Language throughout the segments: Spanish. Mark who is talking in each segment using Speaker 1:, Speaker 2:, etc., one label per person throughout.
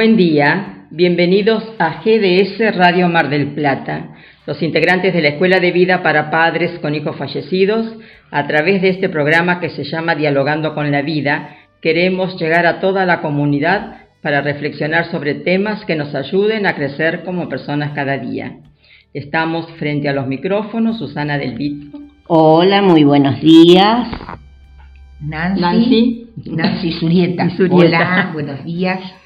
Speaker 1: Buen día, bienvenidos a GDS Radio Mar del Plata, los integrantes de la Escuela de Vida para Padres con Hijos Fallecidos. A través de este programa que se llama Dialogando con la Vida, queremos llegar a toda la comunidad para reflexionar sobre temas que nos ayuden a crecer como personas cada día. Estamos frente a los micrófonos, Susana del Vito.
Speaker 2: Hola, muy buenos días.
Speaker 3: Nancy.
Speaker 1: Nancy.
Speaker 3: Nancy Surieta. Hola, buenos días.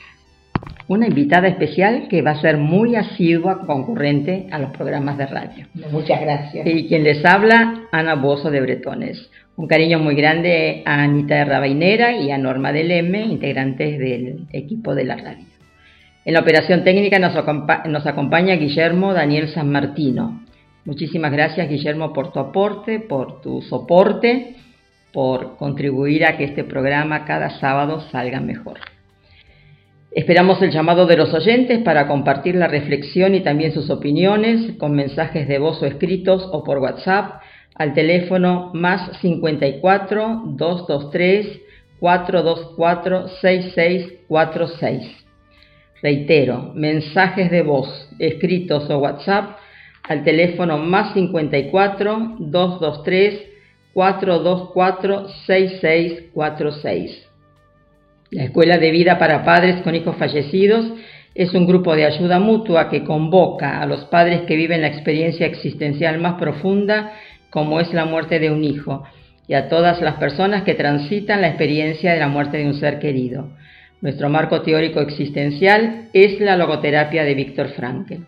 Speaker 1: Una invitada especial que va a ser muy asidua concurrente a los programas de radio.
Speaker 3: Muchas gracias.
Speaker 1: Y quien les habla, Ana Bozo de Bretones. Un cariño muy grande a Anita de Rabainera y a Norma del M, integrantes del equipo de la radio. En la operación técnica nos, acompa- nos acompaña Guillermo Daniel San Martino. Muchísimas gracias, Guillermo, por tu aporte, por tu soporte, por contribuir a que este programa cada sábado salga mejor. Esperamos el llamado de los oyentes para compartir la reflexión y también sus opiniones con mensajes de voz o escritos o por WhatsApp al teléfono más 54 223 424 6646. Reitero, mensajes de voz, escritos o WhatsApp al teléfono más 54 223 424 6646. La Escuela de Vida para Padres con Hijos Fallecidos es un grupo de ayuda mutua que convoca a los padres que viven la experiencia existencial más profunda como es la muerte de un hijo y a todas las personas que transitan la experiencia de la muerte de un ser querido. Nuestro marco teórico existencial es la logoterapia de Víctor Frankl.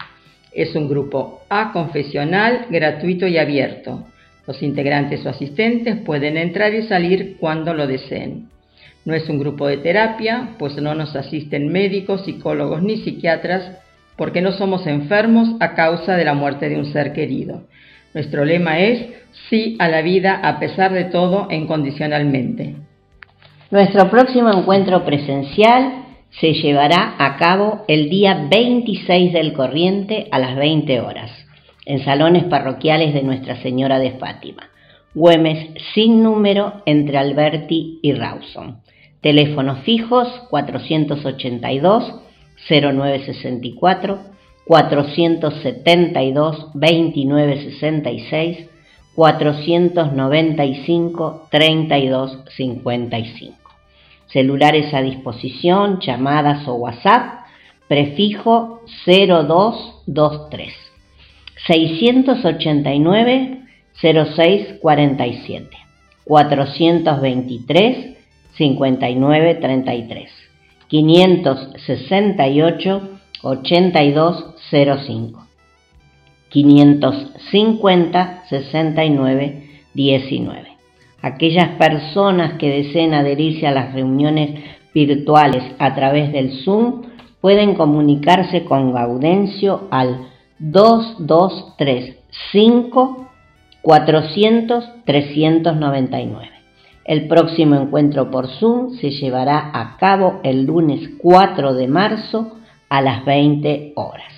Speaker 1: Es un grupo aconfesional, gratuito y abierto. Los integrantes o asistentes pueden entrar y salir cuando lo deseen. No es un grupo de terapia, pues no nos asisten médicos, psicólogos ni psiquiatras, porque no somos enfermos a causa de la muerte de un ser querido. Nuestro lema es sí a la vida a pesar de todo incondicionalmente.
Speaker 2: Nuestro próximo encuentro presencial se llevará a cabo el día 26 del corriente a las 20 horas, en salones parroquiales de Nuestra Señora de Fátima, Güemes sin número entre Alberti y Rawson. Teléfonos fijos 482 0964 472 2966 495 3255. Celulares a disposición, llamadas o WhatsApp, prefijo 0223 689 0647 423 5933 568 8205 550 69 19. Aquellas personas que deseen adherirse a las reuniones virtuales a través del Zoom pueden comunicarse con Gaudencio al 2235 400 399. El próximo encuentro por Zoom se llevará a cabo el lunes 4 de marzo a las 20 horas.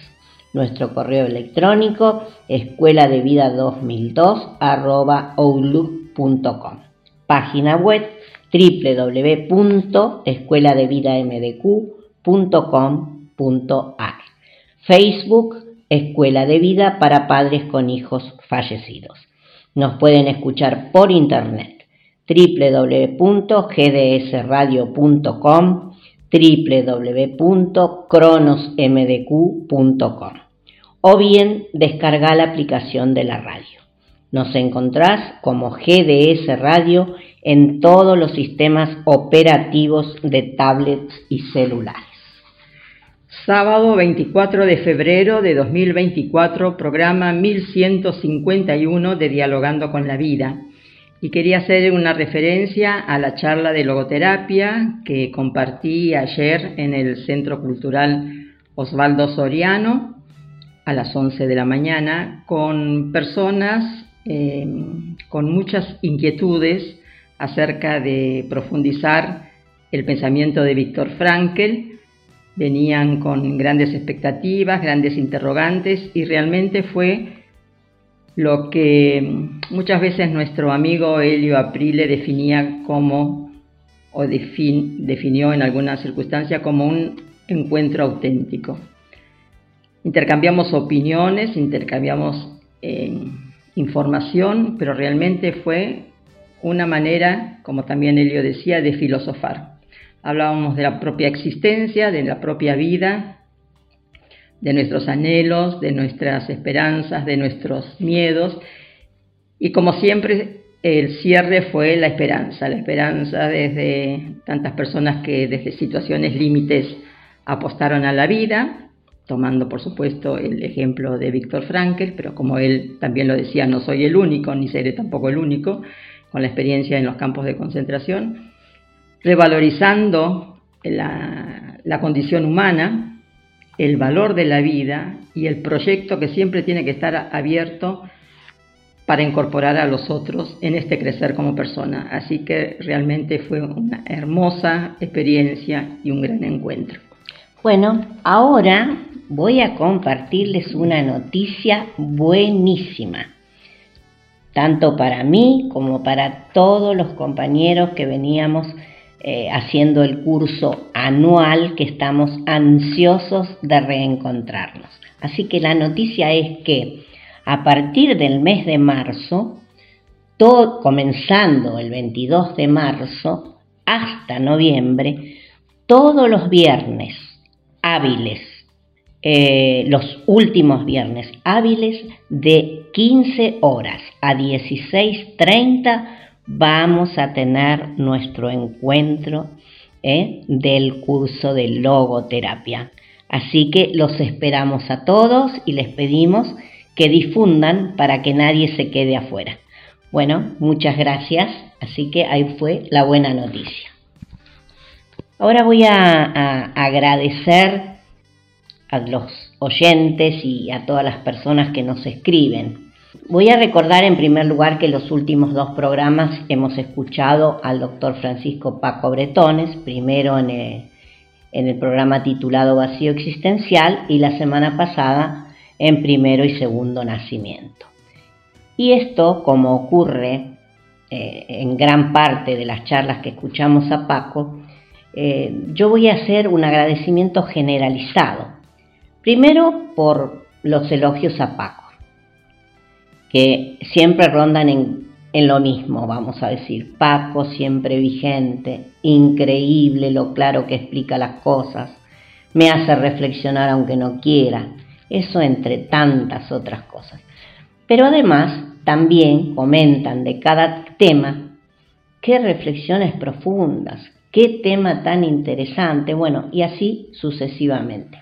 Speaker 2: Nuestro correo electrónico escuela de vida 2002 arroba outlook.com. Página web www.escueladevidamdq.com.ar. Facebook Escuela de Vida para Padres con Hijos Fallecidos. Nos pueden escuchar por internet www.gdsradio.com www.cronosmdq.com o bien descarga la aplicación de la radio. Nos encontrás como GDS Radio en todos los sistemas operativos de tablets y celulares.
Speaker 1: Sábado 24 de febrero de 2024, programa 1151 de Dialogando con la Vida. Y quería hacer una referencia a la charla de logoterapia que compartí ayer en el Centro Cultural Osvaldo Soriano a las 11 de la mañana con personas eh, con muchas inquietudes acerca de profundizar el pensamiento de Víctor Frankel. Venían con grandes expectativas, grandes interrogantes y realmente fue lo que muchas veces nuestro amigo Helio Aprile definía como, o definió en alguna circunstancia como un encuentro auténtico. Intercambiamos opiniones, intercambiamos eh, información, pero realmente fue una manera, como también Elio decía, de filosofar. Hablábamos de la propia existencia, de la propia vida, de nuestros anhelos, de nuestras esperanzas, de nuestros miedos. Y como siempre, el cierre fue la esperanza, la esperanza desde tantas personas que desde situaciones límites apostaron a la vida, tomando por supuesto el ejemplo de Víctor Frankel, pero como él también lo decía, no soy el único, ni seré tampoco el único, con la experiencia en los campos de concentración, revalorizando la, la condición humana, el valor de la vida y el proyecto que siempre tiene que estar abierto para incorporar a los otros en este crecer como persona. Así que realmente fue una hermosa experiencia y un gran encuentro.
Speaker 2: Bueno, ahora voy a compartirles una noticia buenísima tanto para mí como para todos los compañeros que veníamos eh, haciendo el curso anual que estamos ansiosos de reencontrarnos. Así que la noticia es que a partir del mes de marzo, todo, comenzando el 22 de marzo hasta noviembre, todos los viernes hábiles, eh, los últimos viernes hábiles de 15 horas a 16.30 vamos a tener nuestro encuentro ¿eh? del curso de logoterapia. Así que los esperamos a todos y les pedimos que difundan para que nadie se quede afuera. Bueno, muchas gracias. Así que ahí fue la buena noticia. Ahora voy a agradecer a los oyentes y a todas las personas que nos escriben. Voy a recordar en primer lugar que los últimos dos programas hemos escuchado al doctor Francisco Paco Bretones, primero en el, programa titulado Vacío Existencial y la semana pasada en primero y segundo nacimiento. Y esto, como ocurre eh, en gran parte de las charlas que escuchamos a Paco, eh, yo voy a hacer un agradecimiento generalizado. Primero por los elogios a Paco que siempre rondan en, lo mismo, vamos a decir. Paco siempre vigente, increíble lo claro que explica las cosas, me hace reflexionar aunque no quiera, eso entre tantas otras cosas. Pero además también comentan de cada tema qué reflexiones profundas, qué tema tan interesante, bueno, y así sucesivamente.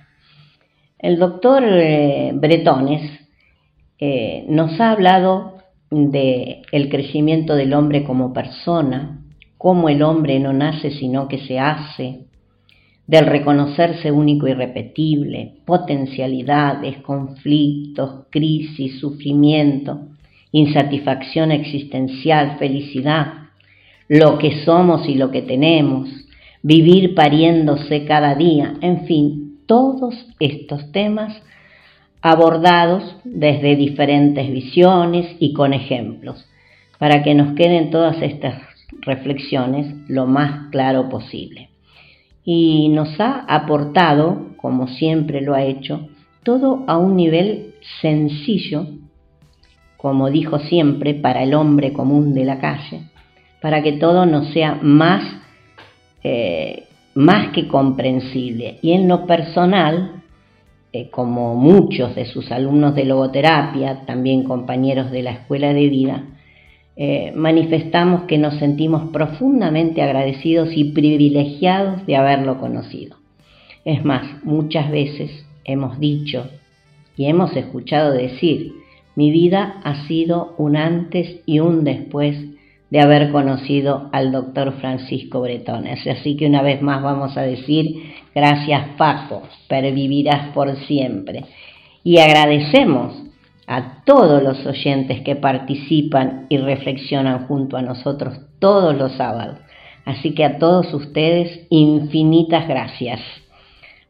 Speaker 2: El doctor eh, Bretones eh, nos ha hablado de el crecimiento del hombre como persona, cómo el hombre no nace sino que se hace, del reconocerse único y repetible, potencialidades, conflictos, crisis, sufrimiento, insatisfacción existencial, felicidad, lo que somos y lo que tenemos, vivir pariéndose cada día, en fin, todos estos temas abordados desde diferentes visiones y con ejemplos, para que nos queden todas estas reflexiones lo más claro posible. Y nos ha aportado, como siempre lo ha hecho, todo a un nivel sencillo, como dijo siempre, para el hombre común de la calle, para que todo nos sea más, eh, más que comprensible. Y en lo personal, eh, como muchos de sus alumnos de logoterapia, también compañeros de la escuela de vida, eh, manifestamos que nos sentimos profundamente agradecidos y privilegiados de haberlo conocido. Es más, muchas veces hemos dicho y hemos escuchado decir, mi vida ha sido un antes y un después de haber conocido al doctor Francisco Bretones. Así que una vez más vamos a decir, gracias Paco, pervivirás por siempre. Y agradecemos a todos los oyentes que participan y reflexionan junto a nosotros todos los sábados. Así que a todos ustedes, infinitas gracias.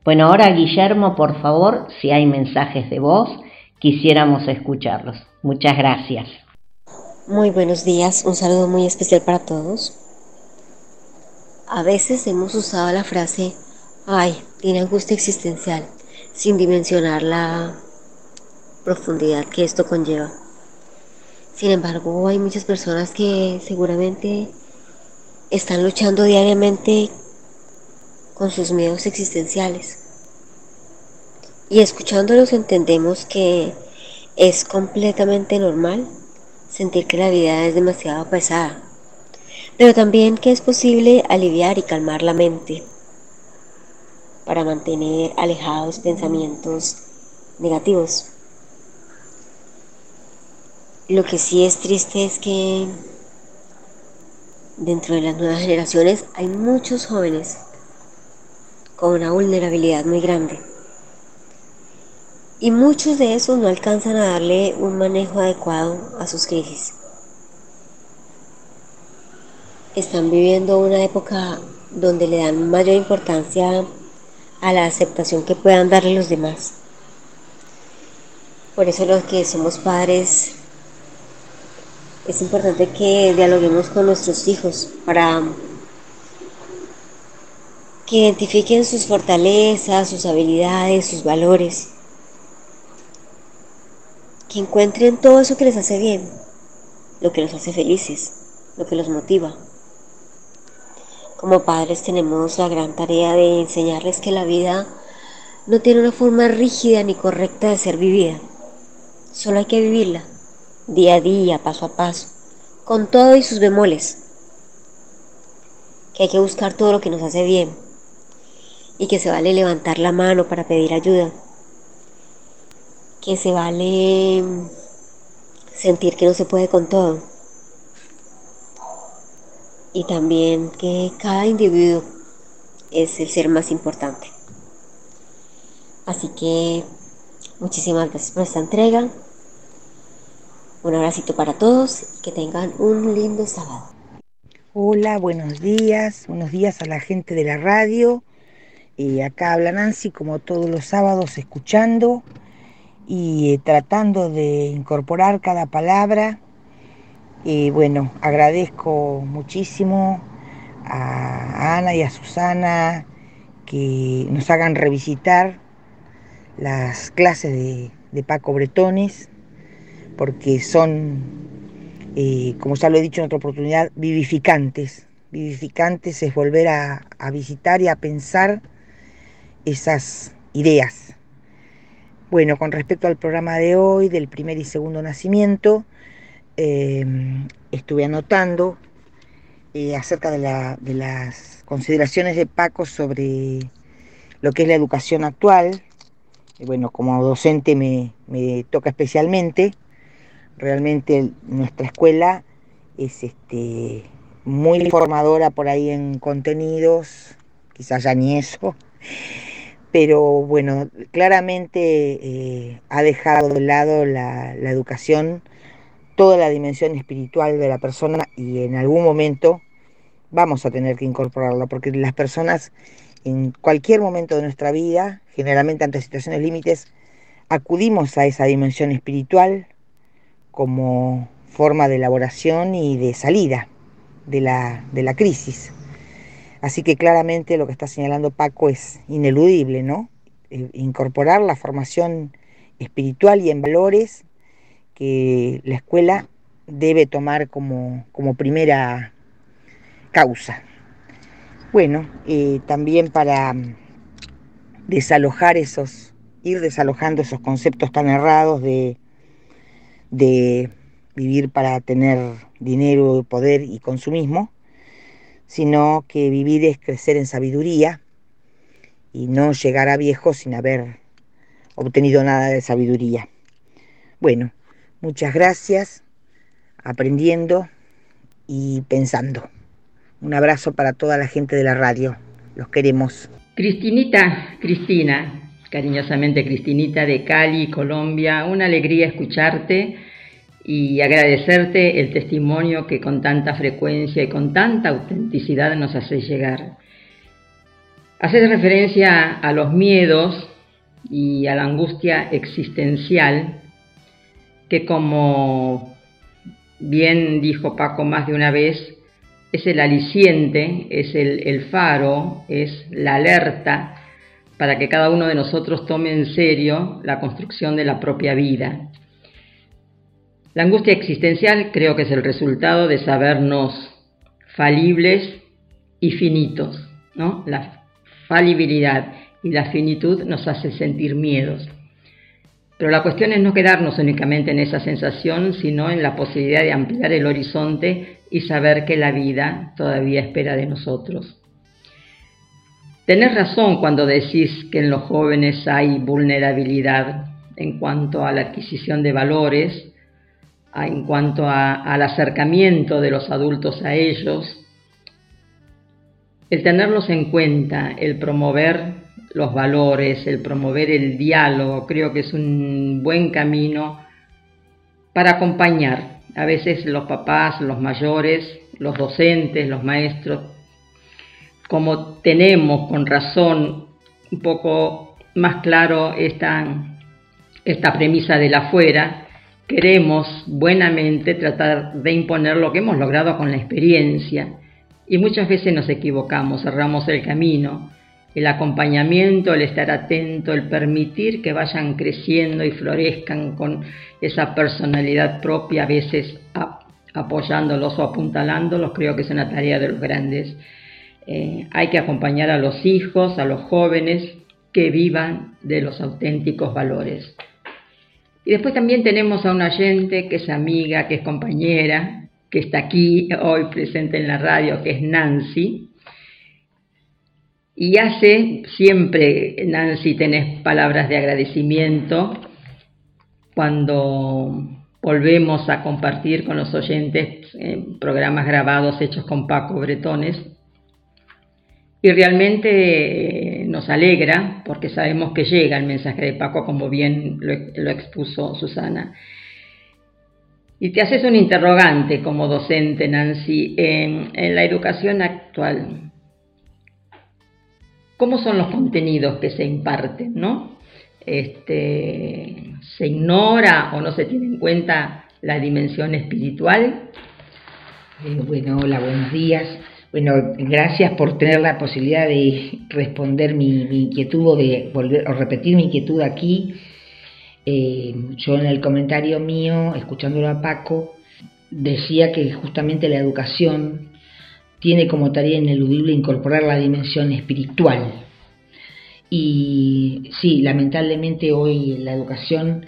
Speaker 2: Bueno, ahora Guillermo, por favor, si hay mensajes de voz, quisiéramos escucharlos. Muchas gracias.
Speaker 4: Muy buenos días, un saludo muy especial para todos. A veces hemos usado la frase, ay, tiene angustia existencial, sin dimensionar la profundidad que esto conlleva. Sin embargo, hay muchas personas que seguramente están luchando diariamente con sus miedos existenciales. Y escuchándolos entendemos que es completamente normal sentir que la vida es demasiado pesada, pero también que es posible aliviar y calmar la mente para mantener alejados pensamientos negativos. Lo que sí es triste es que dentro de las nuevas generaciones hay muchos jóvenes con una vulnerabilidad muy grande. Y muchos de esos no alcanzan a darle un manejo adecuado a sus crisis. Están viviendo una época donde le dan mayor importancia a la aceptación que puedan darle los demás. Por eso los que somos padres es importante que dialoguemos con nuestros hijos para que identifiquen sus fortalezas, sus habilidades, sus valores, que encuentren todo eso que les hace bien, lo que los hace felices, lo que los motiva. Como padres tenemos la gran tarea de enseñarles que la vida no tiene una forma rígida ni correcta de ser vivida, solo hay que vivirla día a día, paso a paso, con todo y sus bemoles, que hay que buscar todo lo que nos hace bien y que se vale levantar la mano para pedir ayuda, que se vale sentir que no se puede con todo y también que cada individuo es el ser más importante. Así que muchísimas gracias por esta entrega. Un abracito para todos y que tengan un lindo sábado.
Speaker 3: Hola, buenos días, buenos días a la gente de la radio. Y acá habla Nancy como todos los sábados escuchando y eh, tratando de incorporar cada palabra. Y bueno, agradezco muchísimo a Ana y a Susana que nos hagan revisitar las clases de, de Paco Bretones porque son, eh, como ya lo he dicho en otra oportunidad, vivificantes. Vivificantes es volver a, visitar y a pensar esas ideas. Bueno, con respecto al programa de hoy, del primer y segundo nacimiento, em, estuve anotando eh, acerca de, las consideraciones de Paco sobre lo que es la educación actual. bueno, como docente me toca especialmente realmente nuestra escuela es este, muy formadora por ahí en contenidos, quizás ya ni eso, pero bueno, claramente eh, ha dejado de lado la, la educación toda la dimensión espiritual de la persona y en algún momento vamos a tener que incorporarla, porque las personas en cualquier momento de nuestra vida, generalmente ante situaciones límites, acudimos a esa dimensión espiritual, como forma de elaboración y de salida de la, de la crisis. Así que claramente lo que está señalando Paco es ineludible, ¿no? Eh, incorporar la formación espiritual y en valores que la escuela debe tomar como, como primera causa. Bueno, eh, también para desalojar esos, ir desalojando esos conceptos tan errados de de
Speaker 5: vivir para tener dinero, poder y consumismo, sino que vivir es crecer en sabiduría y no llegar a viejo sin haber obtenido nada de sabiduría. Bueno, muchas gracias, aprendiendo y pensando. Un abrazo para toda la gente de la radio. Los queremos.
Speaker 1: Cristinita, Cristina, cariñosamente Cristinita de Cali, Colombia, una alegría escucharte y agradecerte el testimonio que con tanta frecuencia y con tanta autenticidad nos haces llegar. Haces referencia a los miedos y a la angustia existencial que como bien dijo Paco más de una vez, es el aliciente, es el, faro, es la alerta para que cada uno de nosotros tome en serio la construcción de la propia vida. La angustia existencial creo que es el resultado de sabernos falibles y finitos, ¿no? La falibilidad y la finitud nos hace sentir miedos. Pero la cuestión es no quedarnos únicamente en esa sensación, sino en la posibilidad de ampliar el horizonte y saber que la vida todavía espera de nosotros. Tenés razón cuando decís que en los jóvenes hay vulnerabilidad en cuanto a la adquisición de valores, en cuanto al acercamiento de los adultos a ellos. El tenerlos en cuenta, el promover los valores, el promover el diálogo, creo que es un buen camino para acompañar. A veces los papás, los mayores, los docentes, los maestros, como tenemos con razón un poco más claro esta, esta premisa del afuera, queremos buenamente tratar de imponer lo que hemos logrado con la experiencia y muchas veces nos equivocamos, cerramos el camino el acompañamiento, el estar atento, el permitir que vayan creciendo y florezcan con esa personalidad propia, a veces apoyándolos o apuntalándolos, creo que es una tarea de los grandes. Eh, hay que acompañar a los hijos, a los jóvenes que vivan de los auténticos valores. Y después también tenemos a una oyente que es amiga, que es compañera, que está aquí hoy presente en la radio, que es Nancy, y hace siempre, Nancy, tenés palabras de agradecimiento cuando volvemos a compartir con los oyentes programas grabados hechos con Paco Bretones. Y realmente eh, nos alegra porque sabemos que llega el mensaje de Paco como bien lo, expuso Susana. Y te haces un interrogante como docente, Nancy, en la educación actual. ¿Cómo son los contenidos que se imparten? ¿no? Este, ¿Se ignora o no se tiene en cuenta la dimensión espiritual?
Speaker 3: Eh, bueno, hola, buenos días. Bueno, gracias por tener la posibilidad de responder mi, inquietud o de volver o repetir mi inquietud aquí. Eh, yo en el comentario mío, escuchándolo a Paco, decía que justamente la educación tiene como tarea ineludible incorporar la dimensión espiritual. Y sí, lamentablemente hoy la educación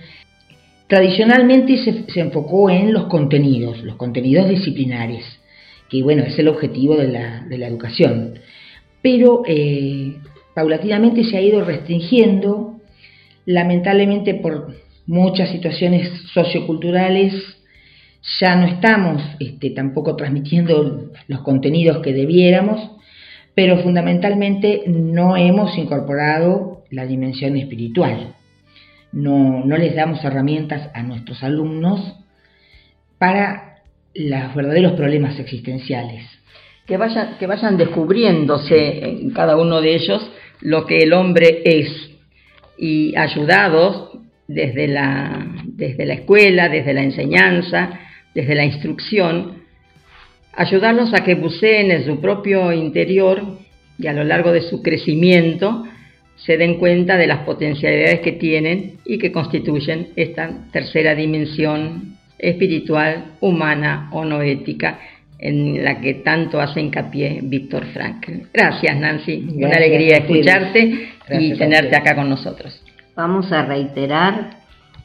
Speaker 3: tradicionalmente se, enfocó en los contenidos, los contenidos disciplinares, que bueno, es el objetivo de la, educación. Pero eh, paulatinamente se ha ido restringiendo, lamentablemente por muchas situaciones socioculturales ya no estamos este, tampoco transmitiendo los contenidos que debiéramos, pero fundamentalmente no hemos incorporado la dimensión espiritual. No, les damos herramientas a nuestros alumnos para los verdaderos problemas existenciales.
Speaker 1: Que vayan, que vayan descubriéndose en cada uno de ellos lo que el hombre es y ayudados desde la, desde la escuela, desde la enseñanza, desde la instrucción, ayudarlos a que buceen en su propio interior y a lo largo de su crecimiento se den cuenta de las potencialidades que tienen y que constituyen esta tercera dimensión espiritual, humana o noética en la que tanto hace hincapié Víctor Frankl. Gracias Nancy, una alegría escucharte y tenerte acá con nosotros.
Speaker 2: Vamos a reiterar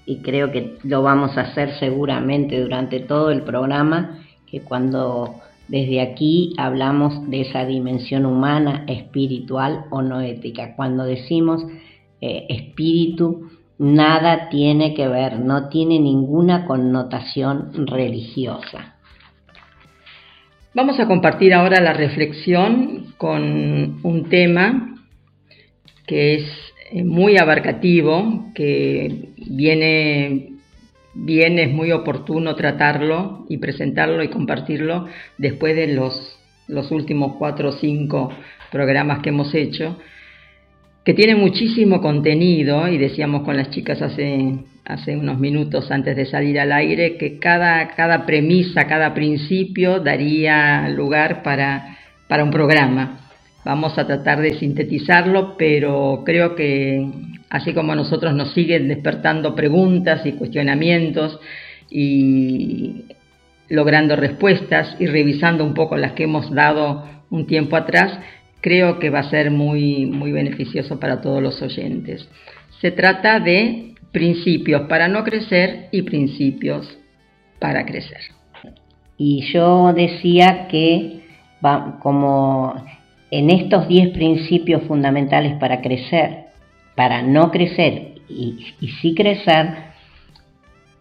Speaker 2: y creo que lo vamos a hacer seguramente durante todo el programa, que cuando desde aquí hablamos de esa dimensión humana, espiritual o no ética. Cuando decimos eh, espíritu, nada tiene que ver, no tiene ninguna connotación religiosa.
Speaker 1: Vamos a compartir ahora la reflexión con un tema que es muy abarcativo, que viene, viene, es muy oportuno tratarlo y presentarlo y compartirlo después de los, los últimos cuatro o cinco programas que hemos hecho, que tiene muchísimo contenido y decíamos con las chicas hace, hace unos minutos antes de salir al aire que cada, cada premisa, cada principio daría lugar para, para un programa. Vamos a tratar de sintetizarlo, pero creo que así como a nosotros nos siguen despertando preguntas y cuestionamientos y logrando respuestas y revisando un poco las que hemos dado un tiempo atrás, creo que va a ser muy, muy beneficioso para todos los oyentes. Se trata de principios para no crecer y principios para crecer.
Speaker 2: Y yo decía que como en estos 10 principios fundamentales para crecer, para no crecer y, sí crecer,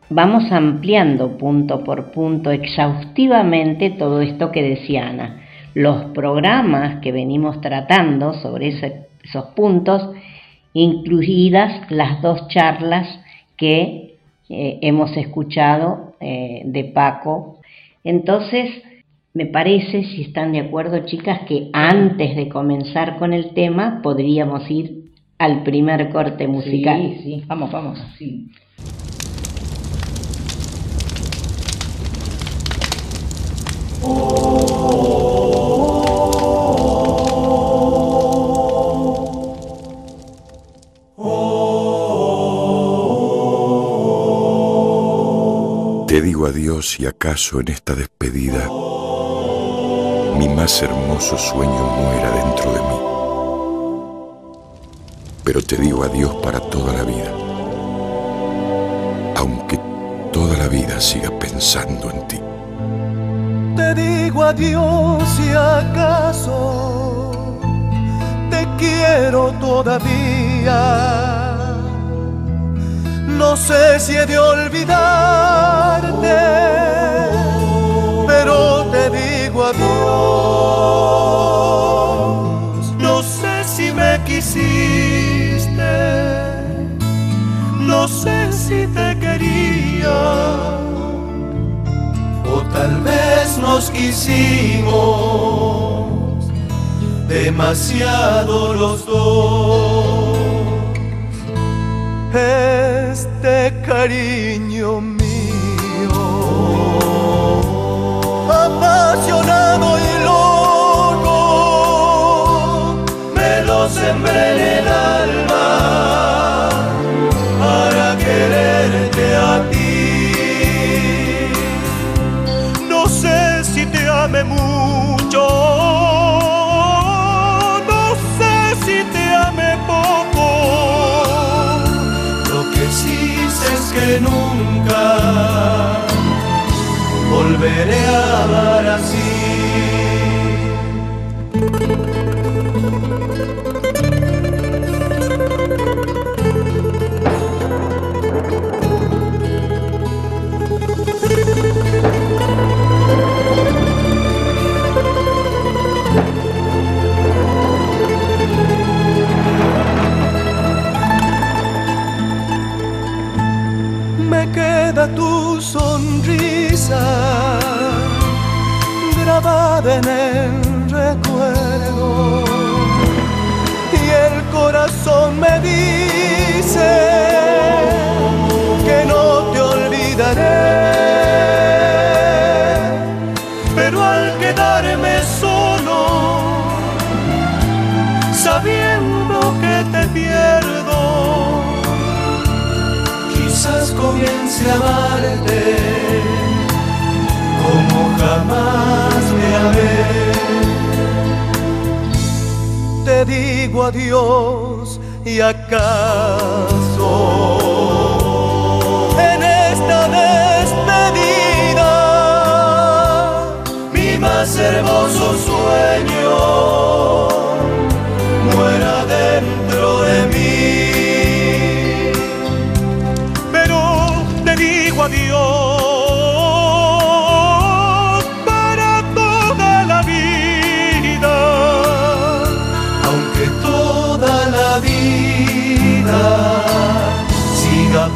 Speaker 2: vamos ampliando punto por punto exhaustivamente todo esto que decía Ana. Los programas que venimos tratando sobre esos puntos, incluidas las dos charlas que eh, hemos escuchado eh, de Paco. Entonces, me parece, si están de acuerdo, chicas, que antes de comenzar con el tema podríamos ir al primer corte musical.
Speaker 1: Sí, sí, vamos, vamos. Sí.
Speaker 6: Te digo adiós y acaso en esta despedida mi más hermoso sueño muera dentro de mí. Pero te digo adiós para toda la vida, aunque toda la vida siga pensando en ti.
Speaker 7: Te digo adiós y acaso te quiero todavía. No sé si he de olvidarte, pero adiós. No sé si me quisiste, no sé si te quería, o tal vez nos quisimos demasiado los dos. Este cariño apasionado y loco, me lo sembré en el volveré a amar así. Me queda tu sonrisa grabada en el recuerdo. Y el corazón me dice que no te olvidaré. Pero al quedarme solo sabiendo que te pierdo quizás comience a amarte como jamás te digo adiós y acaso en esta despedida mi más hermoso sueño.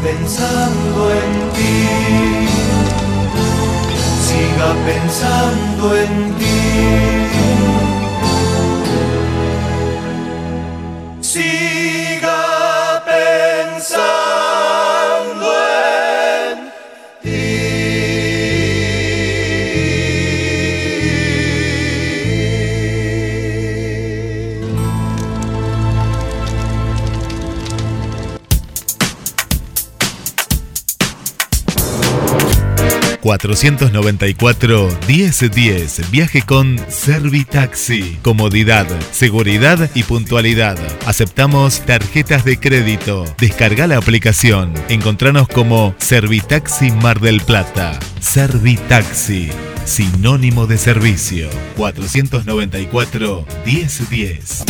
Speaker 7: Pensando en ti siga pensando en ti.
Speaker 8: 494 1010. Viaje con Servitaxi. Comodidad, seguridad y puntualidad. Aceptamos tarjetas de crédito. Descarga la aplicación. Encontranos como Servitaxi Mar del Plata. Servitaxi. Sinónimo de servicio. 494 1010.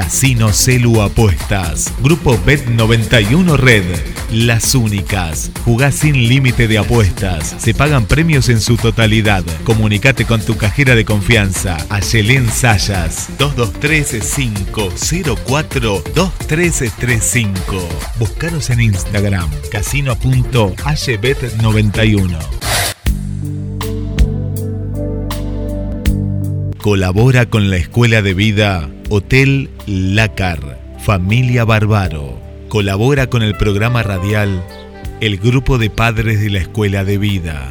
Speaker 8: Casino Celu Apuestas. Grupo Bet 91 Red. Las únicas. Jugás sin límite de apuestas. Se pagan premios en su totalidad. Comunicate con tu cajera de confianza. Ayelén Sayas. 223-504-2335. Buscaros en Instagram. Casino.aybet91. Colabora con la Escuela de Vida Hotel Lácar, Familia Barbaro. Colabora con el programa radial El Grupo de Padres de la Escuela de Vida.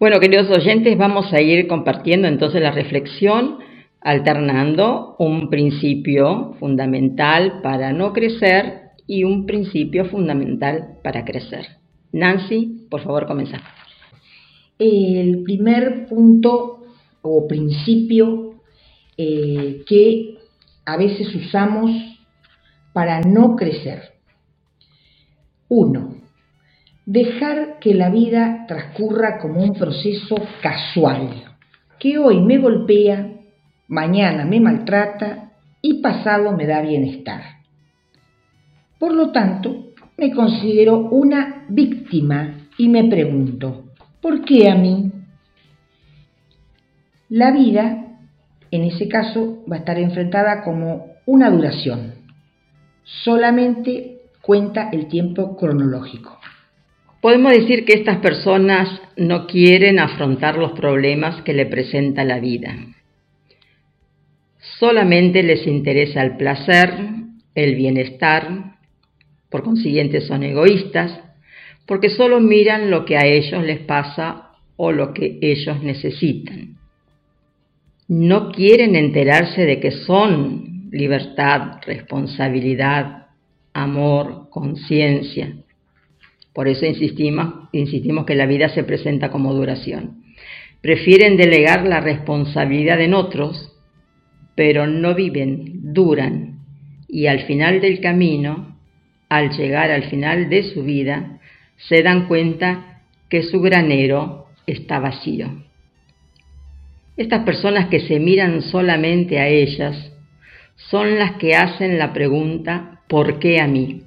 Speaker 1: Bueno, queridos oyentes, vamos a ir compartiendo entonces la reflexión, alternando un principio fundamental para no crecer y un principio fundamental para crecer. Nancy, por favor, comenzamos.
Speaker 3: El primer punto o principio eh, que a veces usamos para no crecer. Uno, dejar que la vida transcurra como un proceso casual, que hoy me golpea, mañana me maltrata y pasado me da bienestar. Por lo tanto, me considero una víctima y me pregunto, ¿por qué a mí? La vida, en ese caso, va a estar enfrentada como una duración. Solamente cuenta el tiempo cronológico.
Speaker 1: Podemos decir que estas personas no quieren afrontar los problemas que le presenta la vida. Solamente les interesa el placer, el bienestar, por consiguiente son egoístas, porque solo miran lo que a ellos les pasa o lo que ellos necesitan. No quieren enterarse de que son libertad, responsabilidad, amor, conciencia. Por eso insistimos, insistimos que la vida se presenta como duración. Prefieren delegar la responsabilidad en otros, pero no viven, duran, y al final del camino al llegar al final de su vida, se dan cuenta que su granero está vacío. Estas personas que se miran solamente a ellas son las que hacen la pregunta ¿por qué a mí?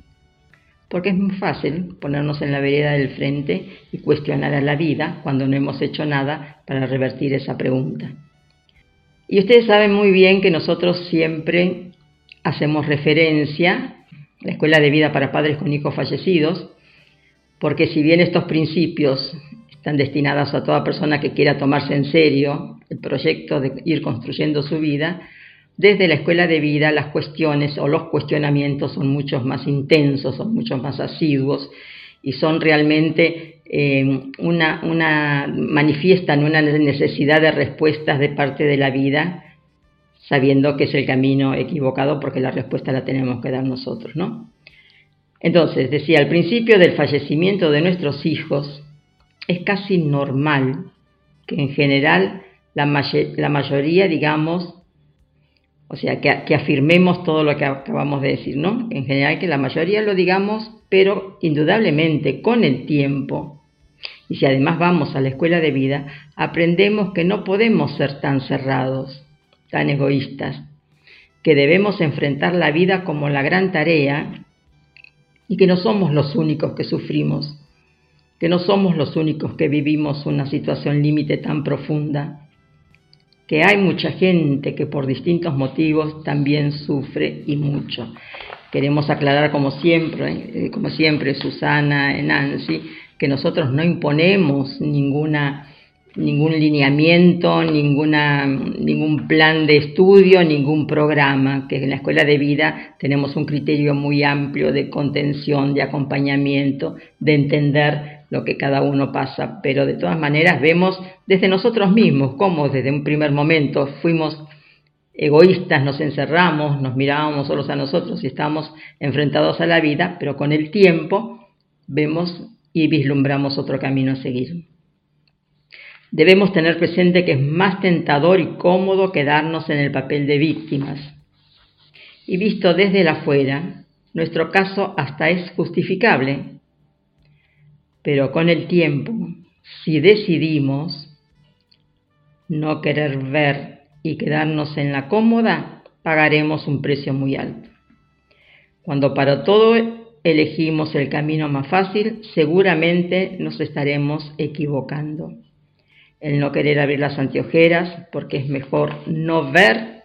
Speaker 1: Porque es muy fácil ponernos en la vereda del frente y cuestionar a la vida cuando no hemos hecho nada para revertir esa pregunta. Y ustedes saben muy bien que nosotros siempre hacemos referencia la Escuela de Vida para Padres con Hijos Fallecidos, porque si bien estos principios están destinados a toda persona que quiera tomarse en serio el proyecto de ir construyendo su vida, desde la escuela de vida las cuestiones o los cuestionamientos son muchos más intensos, son muchos más asiduos y son realmente eh, una, una, manifiestan una necesidad de respuestas de parte de la vida sabiendo que es el camino equivocado porque la respuesta la tenemos que dar nosotros, ¿no? Entonces, decía, al principio del fallecimiento de nuestros hijos, es casi normal que en general la, la mayoría, digamos, O sea, que, que, afirmemos todo lo que acabamos de decir, ¿no? En general que la mayoría lo digamos, pero indudablemente con el tiempo, y si además vamos a la escuela de vida, aprendemos que no podemos ser tan cerrados, tan egoístas, que debemos enfrentar la vida como la gran tarea y que no somos los únicos que sufrimos, que no somos los únicos que vivimos una situación límite tan profunda, que hay mucha gente que por distintos motivos también sufre y mucho. Queremos aclarar como siempre, eh, como siempre Susana, Nancy, que nosotros no imponemos ninguna ningún lineamiento, ninguna, ningún plan de estudio, ningún programa, que en la escuela de vida tenemos un criterio muy amplio de contención, de acompañamiento, de entender lo que cada uno pasa, pero de todas maneras vemos desde nosotros mismos cómo desde un primer momento fuimos egoístas, nos encerramos, nos mirábamos solos a nosotros y estábamos enfrentados a la vida, pero con el tiempo vemos y vislumbramos otro camino a seguir. Debemos tener presente que es más tentador y cómodo quedarnos en el papel de víctimas. Y visto desde el afuera, nuestro caso hasta es justificable. Pero con el tiempo, si decidimos no querer ver y quedarnos en la cómoda, pagaremos un precio muy alto. Cuando para todo elegimos el camino más fácil, seguramente nos estaremos equivocando el no querer abrir las anteojeras porque es mejor no ver,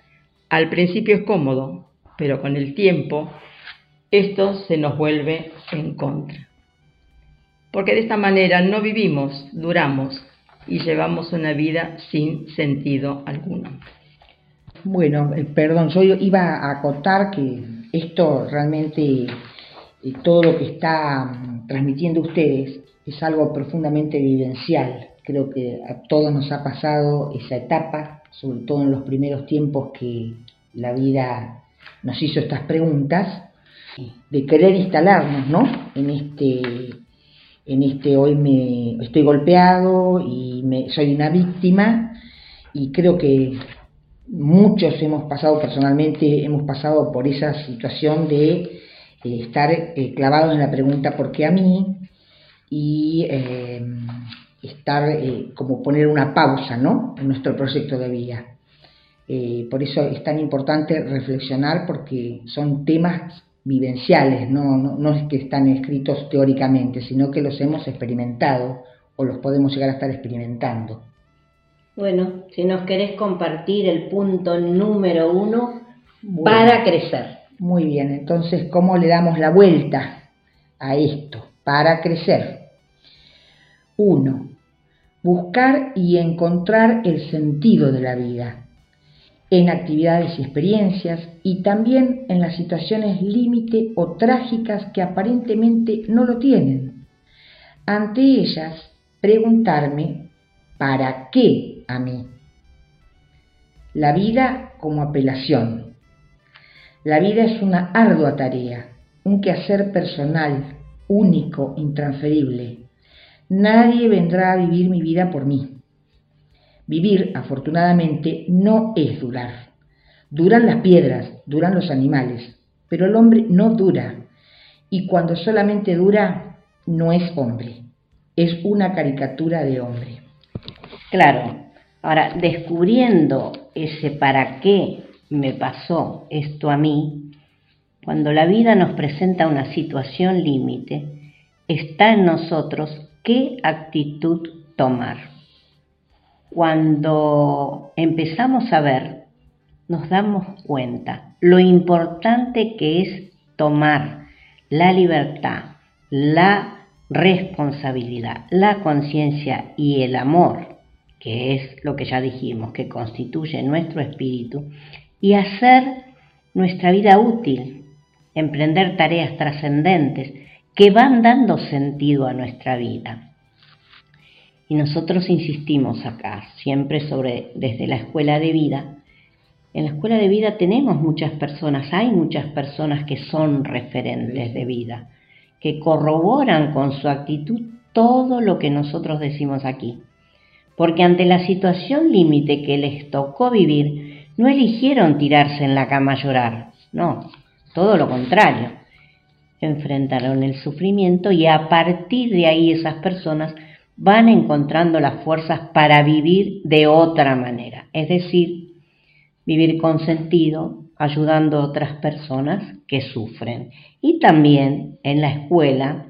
Speaker 1: al principio es cómodo, pero con el tiempo esto se nos vuelve en contra. Porque de esta manera no vivimos, duramos y llevamos una vida sin sentido alguno.
Speaker 3: Bueno, eh, perdón, yo iba a acotar que esto realmente, eh, todo lo que está mm, transmitiendo ustedes, es algo profundamente vivencial Creo que a todos nos ha pasado esa etapa, sobre todo en los primeros tiempos que la vida nos hizo estas preguntas, de querer instalarnos, ¿no? En este, en este hoy me estoy golpeado y soy una víctima y creo que muchos hemos pasado personalmente, hemos pasado por esa situación de eh, estar eh, clavados en la pregunta ¿por qué a mí? y eh, estar, eh, como poner una pausa ¿no? en nuestro proyecto de vida. Eh, por eso es tan importante reflexionar porque son temas vivenciales, ¿no? No, no es que están escritos teóricamente, sino que los hemos experimentado o los podemos llegar a estar experimentando.
Speaker 2: Bueno, si nos querés compartir el punto número uno para crecer.
Speaker 3: Muy bien, entonces, ¿cómo le damos la vuelta a esto? Para crecer. Uno, buscar y encontrar el sentido de la vida en actividades y experiencias y también en las situaciones límite o trágicas que aparentemente no lo tienen. Ante ellas, preguntarme, ¿para qué a mí? La vida como apelación. La vida es una ardua tarea, un quehacer personal, único, intransferible, Nadie vendrá a vivir mi vida por mí. Vivir, afortunadamente, no es durar. Duran las piedras, duran los animales, pero el hombre no dura. Y cuando solamente dura, no es hombre, es una caricatura de hombre.
Speaker 2: Claro, ahora descubriendo ese para qué me pasó esto a mí, cuando la vida nos presenta una situación límite, está en nosotros qué actitud tomar. Cuando empezamos a ver, nos damos cuenta lo importante que es tomar la libertad, la responsabilidad, la conciencia y el amor, que es lo que ya dijimos, que constituye nuestro espíritu, y hacer nuestra vida útil, emprender tareas trascendentes, que van dando sentido a nuestra vida. Y nosotros insistimos acá, siempre sobre desde la escuela de vida. En la escuela de vida tenemos muchas personas, hay muchas personas que son referentes de vida, que corroboran con su actitud todo lo que nosotros decimos aquí. Porque ante la situación límite que les tocó vivir, no eligieron tirarse en la cama a llorar, no, todo lo contrario. Enfrentaron el sufrimiento y a partir de ahí esas personas van encontrando las fuerzas para vivir de otra manera, es decir, vivir con sentido, ayudando a otras personas que sufren. Y también en la escuela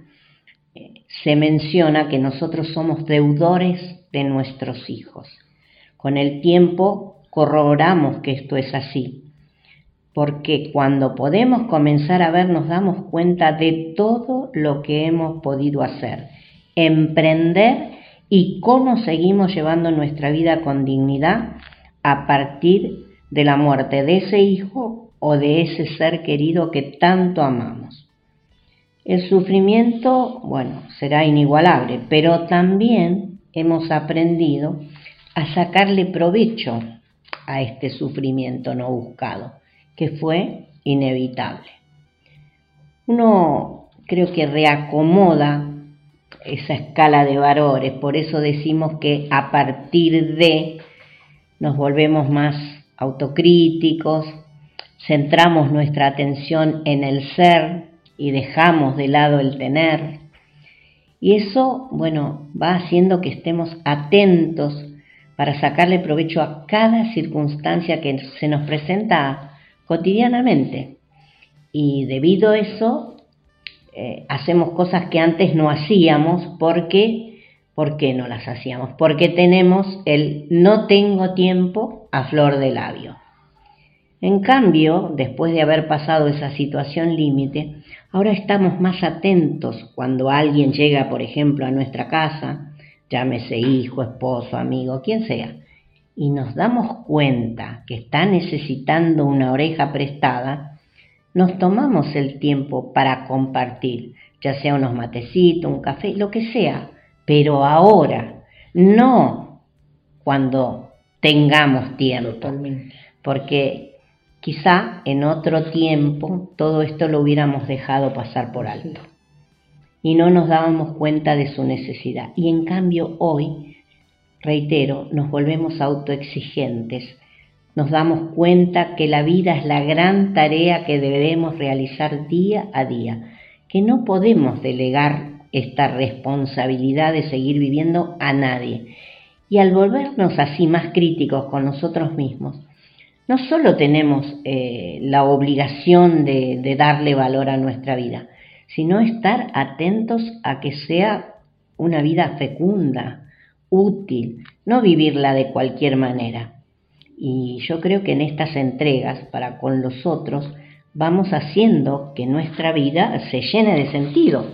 Speaker 2: eh, se menciona que nosotros somos deudores de nuestros hijos. Con el tiempo corroboramos que esto es así, porque cuando podemos comenzar a ver nos damos cuenta de todo lo que hemos podido hacer emprender y cómo seguimos llevando nuestra vida con dignidad a partir de la muerte de ese hijo o de ese ser querido que tanto amamos. El sufrimiento, bueno, será inigualable, pero también hemos aprendido a sacarle provecho a este sufrimiento no buscado, que fue inevitable. Uno creo que reacomoda esa escala de valores. Por eso decimos que a partir de nos volvemos más autocríticos, centramos nuestra atención en el ser y dejamos de lado el tener. Y eso, bueno, va haciendo que estemos atentos para sacarle provecho a cada circunstancia que se nos presenta cotidianamente. Y debido a eso, eh, hacemos cosas que antes no hacíamos porque, ¿por qué no las hacíamos? Porque tenemos el no tengo tiempo a flor de labio. En cambio, después de haber pasado esa situación límite, ahora estamos más atentos cuando alguien llega, por ejemplo, a nuestra casa, llámese hijo, esposo, amigo, quien sea, y nos damos cuenta que está necesitando una oreja prestada, nos tomamos el tiempo para compartir, ya sea unos matecitos, un café, lo que sea, pero ahora, no cuando tengamos tiempo, porque quizá en otro tiempo todo esto lo hubiéramos dejado pasar por alto. y no nos dábamos cuenta de su necesidad. Y en cambio hoy, reitero, nos volvemos autoexigentes nos damos cuenta que la vida es la gran tarea que debemos realizar día a día, que no podemos delegar esta responsabilidad de seguir viviendo a nadie. Y al volvernos así más críticos con nosotros mismos, no solo tenemos eh, la obligación de, de darle valor a nuestra vida, sino estar atentos a que sea una vida fecunda, útil, no vivirla de cualquier manera. Y yo creo que en estas entregas para con los otros vamos haciendo que nuestra vida se llene de sentido.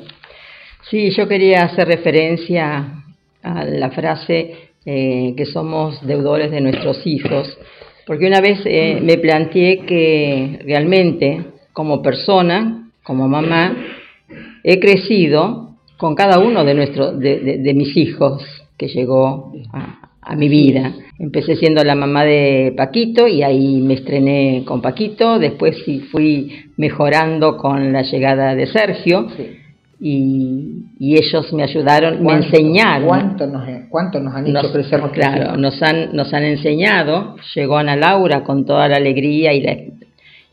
Speaker 1: Sí, yo quería hacer referencia a la frase eh, que somos deudores de nuestros hijos, porque una vez eh, me planteé que realmente como persona, como mamá, he crecido con cada uno de, nuestros de mis hijos que llegó a, a mi vida. Empecé siendo la mamá de Paquito y ahí me estrené con Paquito, después sí fui mejorando con la llegada de Sergio y, ellos me ayudaron, me enseñaron.
Speaker 3: ¿Cuánto nos, cuánto nos han hecho crecer
Speaker 1: Claro, nos han, nos han enseñado. Llegó Ana Laura con toda la alegría y la,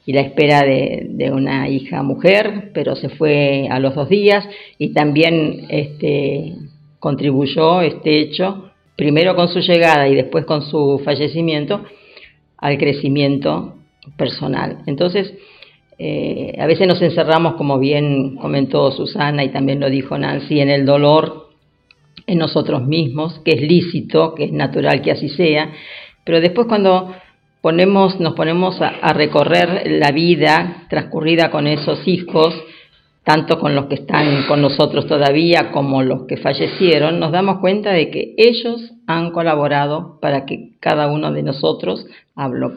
Speaker 1: y la espera de, de, una hija mujer, pero se fue a los dos días y también este, contribuyó este hecho primero con su llegada y después con su fallecimiento, al crecimiento personal. Entonces, eh, a veces nos encerramos, como bien comentó Susana y también lo dijo Nancy, en el dolor en nosotros mismos, que es lícito, que es natural que así sea, pero después cuando ponemos, nos ponemos a recorrer la vida transcurrida con esos hijos, tanto con los que están con nosotros todavía como los que fallecieron, nos damos cuenta de que ellos han colaborado para que cada uno de nosotros, hablo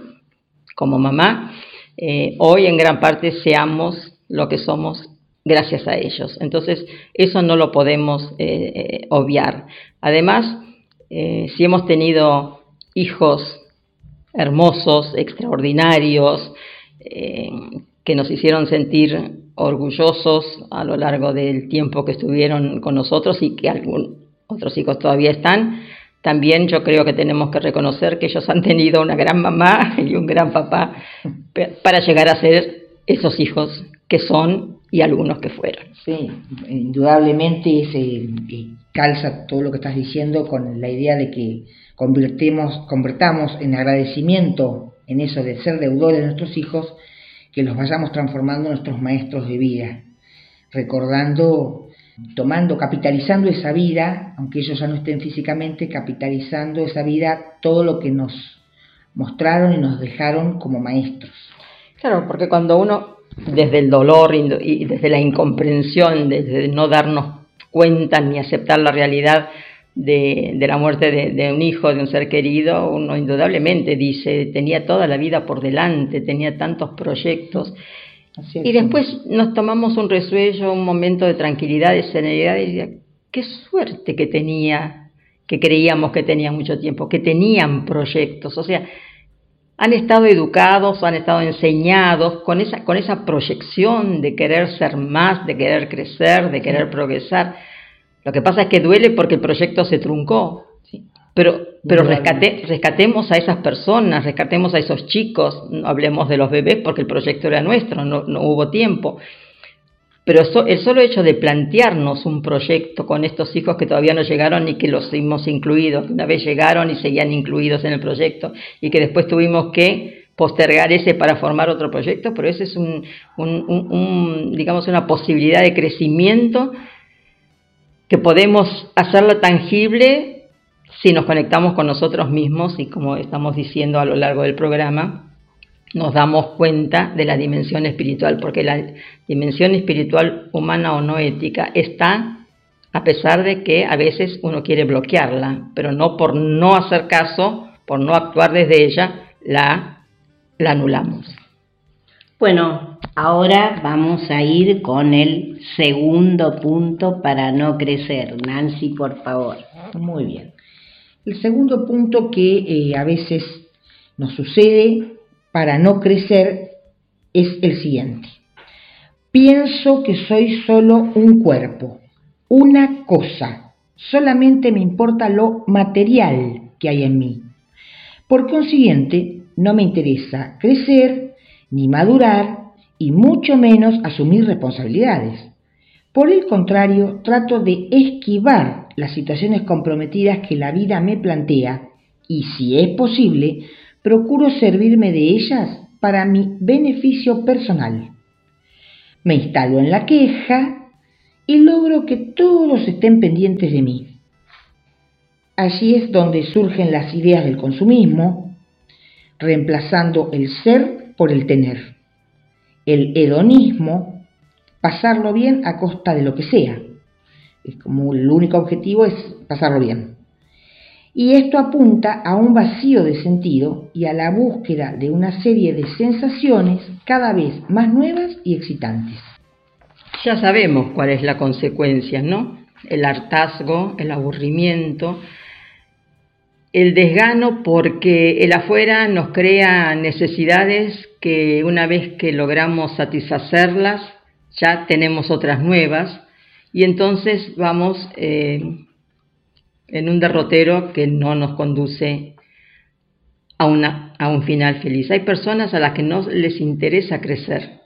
Speaker 1: como mamá, eh, hoy en gran parte seamos lo que somos gracias a ellos. Entonces, eso no lo podemos eh, eh, obviar. Además, si hemos tenido hijos hermosos, extraordinarios, que nos hicieron sentir orgullosos a lo largo del tiempo que estuvieron con nosotros y que algunos otros hijos todavía están, también yo creo que tenemos que reconocer que ellos han tenido una gran mamá y un gran papá para llegar a ser esos hijos que son y algunos que fueron.
Speaker 3: Sí, indudablemente se eh, calza todo lo que estás diciendo con la idea de que convertemos, convertamos en agradecimiento en eso de ser deudores de nuestros hijos, que los vayamos transformando nuestros maestros de vida, recordando tomando, capitalizando esa vida, aunque ellos ya no estén físicamente, capitalizando esa vida, todo lo que nos mostraron y nos dejaron como maestros.
Speaker 1: Claro, porque cuando uno, desde el dolor y desde la incomprensión, desde no darnos cuenta ni aceptar la realidad de, la muerte de, de, un hijo, de un ser querido, uno indudablemente dice, tenía toda la vida por delante, tenía tantos proyectos, y después nos tomamos un resuello, un momento de tranquilidad, de serenidad, y decía, qué suerte que tenía, que creíamos que tenía mucho tiempo, que tenían proyectos, o sea, han estado educados, han estado enseñados con esa, con esa proyección de querer ser más, de querer crecer, de querer progresar. Lo que pasa es que duele porque el proyecto se truncó. Pero, pero rescate, rescatemos a esas personas, rescatemos a esos chicos, no hablemos de los bebés porque el proyecto era nuestro, no, no hubo tiempo. Pero el solo hecho de plantearnos un proyecto con estos hijos que todavía no llegaron y que los hemos incluido, que una vez llegaron y seguían incluidos en el proyecto y que después tuvimos que postergar ese para formar otro proyecto, pero ese es un, un, un, digamos una posibilidad de crecimiento que podemos hacerla tangible si nos conectamos con nosotros mismos y como estamos diciendo a lo largo del programa, nos damos cuenta de la dimensión espiritual, porque la dimensión espiritual humana o no ética está a pesar de que a veces uno quiere bloquearla, pero no por no hacer caso, por no actuar desde ella, la, la anulamos.
Speaker 2: Bueno, ahora vamos a ir con el segundo punto para no crecer. Nancy, por favor.
Speaker 3: Muy bien. El segundo punto que eh, a veces nos sucede para no crecer es el siguiente. Pienso que soy solo un cuerpo, una cosa. Solamente me importa lo material que hay en mí. Por consiguiente, no me interesa crecer ni madurar y mucho menos asumir responsabilidades. Por el contrario, trato de esquivar las situaciones comprometidas que la vida me plantea y, si es posible, procuro servirme de ellas para mi beneficio personal. Me instalo en la queja y logro que todos estén pendientes de mí. Allí es donde surgen las ideas del consumismo, reemplazando el ser por el tener. El hedonismo, pasarlo bien a costa de lo que sea es como el único objetivo es pasarlo bien. Y esto apunta a un vacío de sentido y a la búsqueda de una serie de sensaciones cada vez más nuevas y excitantes.
Speaker 1: Ya sabemos cuál es la consecuencia, ¿no? El hartazgo, el aburrimiento, el desgano porque el afuera nos crea necesidades que una vez que logramos satisfacerlas, ya tenemos otras nuevas y entonces vamos eh, en un derrotero que no nos conduce a, una, a un final feliz. Hay personas a las que no les interesa crecer,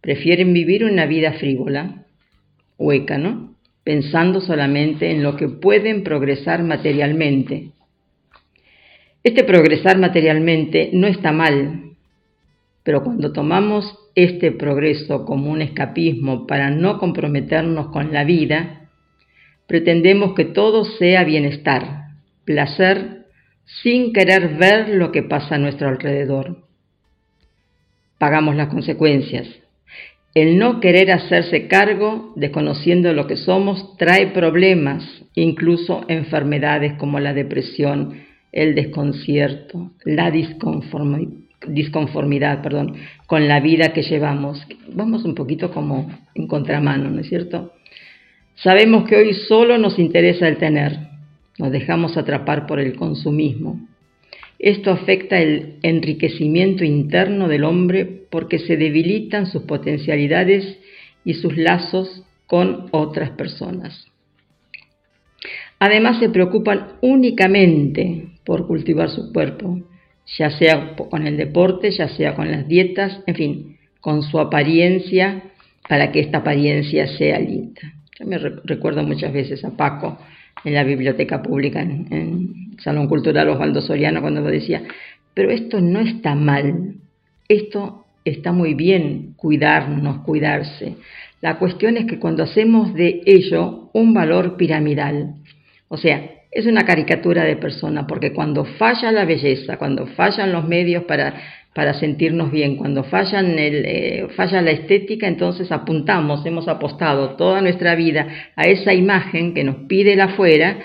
Speaker 1: prefieren vivir una vida frívola, hueca, ¿no? Pensando solamente en lo que pueden progresar materialmente. Este progresar materialmente no está mal, pero cuando tomamos este progreso como un escapismo para no comprometernos con la vida, pretendemos que todo sea bienestar, placer, sin querer ver lo que pasa a nuestro alrededor. Pagamos las consecuencias. El no querer hacerse cargo, desconociendo lo que somos, trae problemas, incluso enfermedades como la depresión, el desconcierto, la disconformidad disconformidad, perdón, con la vida que llevamos. Vamos un poquito como en contramano, ¿no es cierto? Sabemos que hoy solo nos interesa el tener, nos dejamos atrapar por el consumismo. Esto afecta el enriquecimiento interno del hombre porque se debilitan sus potencialidades y sus lazos con otras personas. Además se preocupan únicamente por cultivar su cuerpo, ya sea con el deporte, ya sea con las dietas, en fin, con su apariencia para que esta apariencia sea linda. Yo me recuerdo muchas veces a Paco en la biblioteca pública, en, en Salón Cultural Osvaldo Soriano, cuando decía, pero esto no está mal, esto está muy bien, cuidarnos, cuidarse. La cuestión es que cuando hacemos de ello un valor piramidal, o sea, es una caricatura de persona, porque cuando falla la belleza, cuando fallan los medios para, para sentirnos bien, cuando el, eh, falla la estética, entonces apuntamos, hemos apostado toda nuestra vida a esa imagen que nos pide el afuera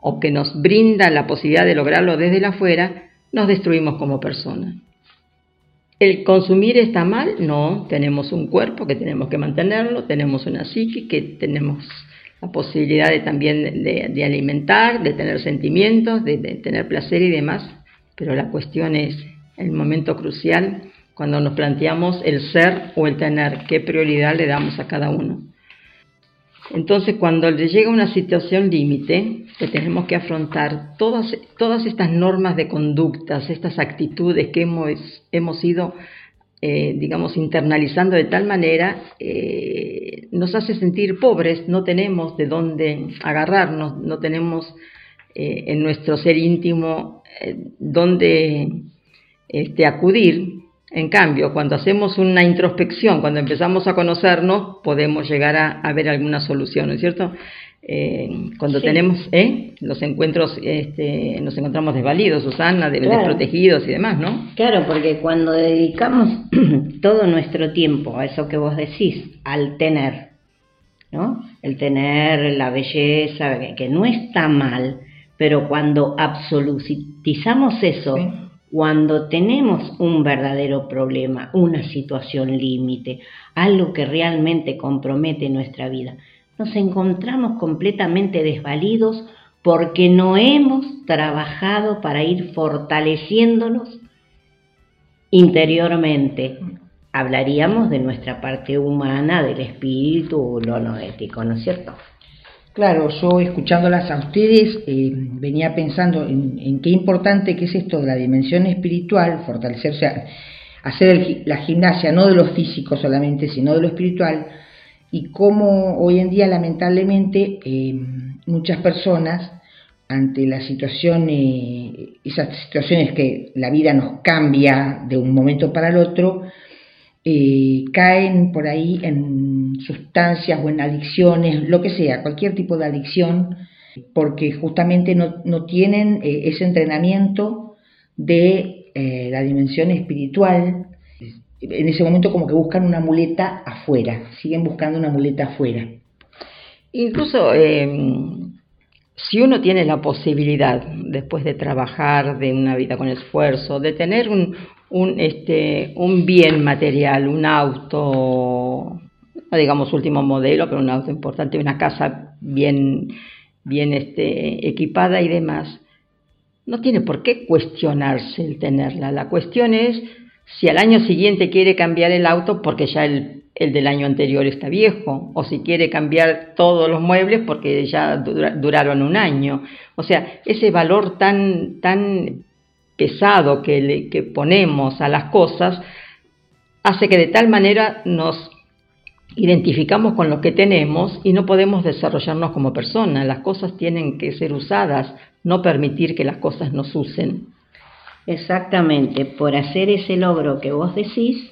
Speaker 1: o que nos brinda la posibilidad de lograrlo desde el afuera, nos destruimos como personas. ¿El consumir está mal? No, tenemos un cuerpo que tenemos que mantenerlo, tenemos una psique que tenemos la posibilidad de también de, alimentar, de tener sentimientos, de, tener placer y demás, pero la cuestión es el momento crucial cuando nos planteamos el ser o el tener, qué prioridad le damos a cada uno. Entonces, cuando le llega una situación límite, que tenemos que afrontar todas, todas estas normas de conductas, estas actitudes que hemos, hemos ido eh, digamos, internalizando de tal manera, eh, nos hace sentir pobres, no tenemos de dónde agarrarnos, no tenemos eh, en nuestro ser íntimo dónde este, acudir. En cambio, cuando hacemos una introspección, cuando empezamos a conocernos, podemos llegar a, a ver alguna solución, ¿no es cierto? Eh, cuando tenemos ¿eh? los encuentros, este, nos encontramos desvalidos, Susana, desprotegidos y demás, ¿no?
Speaker 2: Claro, porque cuando dedicamos todo nuestro tiempo a eso que vos decís, al tener, ¿no? El tener la belleza, que no está mal, pero cuando absolutizamos eso, cuando tenemos un verdadero problema, una situación límite, algo que realmente compromete nuestra vida, nos encontramos completamente desvalidos porque no hemos trabajado para ir fortaleciéndonos interiormente. Hablaríamos de nuestra parte humana, del espíritu, lo no ético, ¿no es cierto?
Speaker 3: Claro, yo escuchándolas a ustedes eh, venía pensando en, qué importante que es esto de la dimensión espiritual, fortalecerse, hacer la gimnasia no de lo físico solamente, sino de lo espiritual, y cómo hoy en día lamentablemente eh, muchas personas ante la situación, esas situaciones que la vida nos cambia de un momento para el otro, eh, caen por ahí en sustancias o en adicciones, lo que sea, cualquier tipo de adicción, porque justamente no, tienen eh, ese entrenamiento de la dimensión espiritual, en ese momento como que buscan una muleta afuera, siguen buscando una muleta afuera.
Speaker 1: Incluso em, si uno tiene la posibilidad, después de trabajar, de una vida con esfuerzo, de tener un, un, este, un bien material, un auto, no digamos último modelo, pero un auto importante, una casa bien, bien este, equipada y demás, no tiene por qué cuestionarse el tenerla. La cuestión es si al año siguiente quiere cambiar el auto porque ya el, del año anterior está viejo, o si quiere cambiar todos los muebles porque ya duraron un año. O sea, ese valor tan, tan pesado que, le, que ponemos a las cosas hace que de tal manera nos identificamos con lo que tenemos y no podemos desarrollarnos como personas. Las cosas tienen que ser usadas, no permitir que las cosas nos usen.
Speaker 2: Exactamente, por hacer ese logro que vos decís,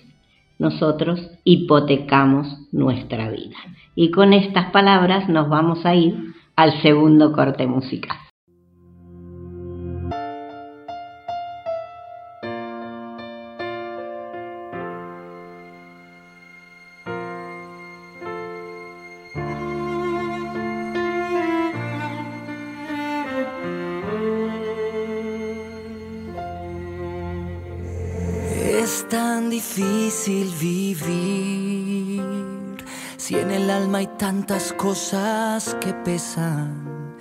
Speaker 2: nosotros hipotecamos nuestra vida. Y con estas palabras nos vamos a ir al segundo corte musical.
Speaker 9: vivir si en el alma hay tantas cosas que pesan.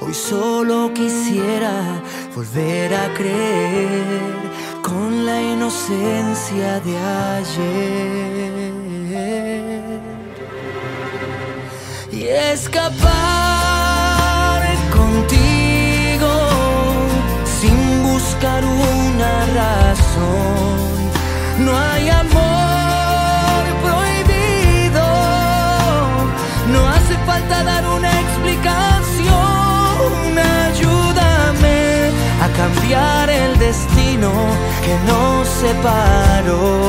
Speaker 9: Hoy solo quisiera volver a creer con la inocencia de ayer y escapar contigo sin buscar una razón no hay amor prohibido, no hace falta dar una explicación, ayúdame a cambiar el destino que nos separó.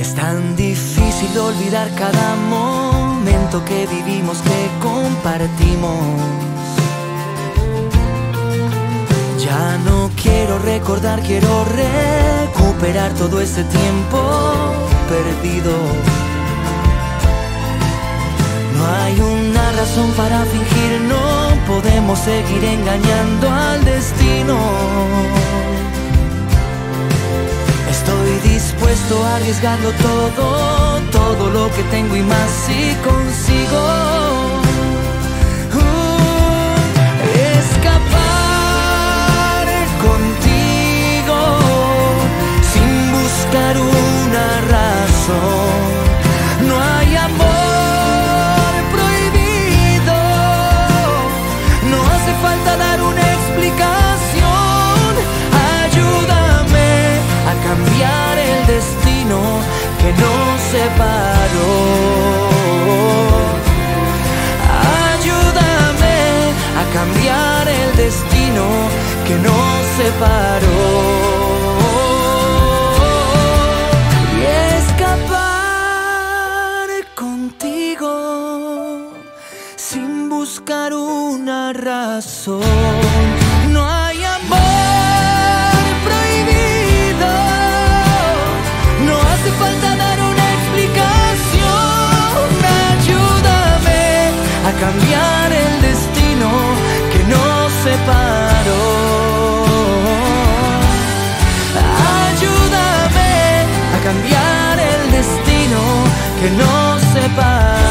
Speaker 9: Es tan difícil olvidar cada momento que vivimos, que compartimos. Quiero recordar, quiero recuperar todo ese tiempo perdido. No hay una razón para fingir, no podemos seguir engañando al destino. Estoy dispuesto a arriesgarlo todo, todo lo que tengo y más si consigo. uh, escapar buscar una razón. No hay amor prohibido, no hace falta dar una explicación. Ayúdame a cambiar el destino que nos separó. Ayúdame a cambiar el destino que nos separó. Razón. No hay amor prohibido. No hace falta dar una explicación. Ayúdame a cambiar el destino que nos separó. Ayúdame a cambiar el destino que nos separó.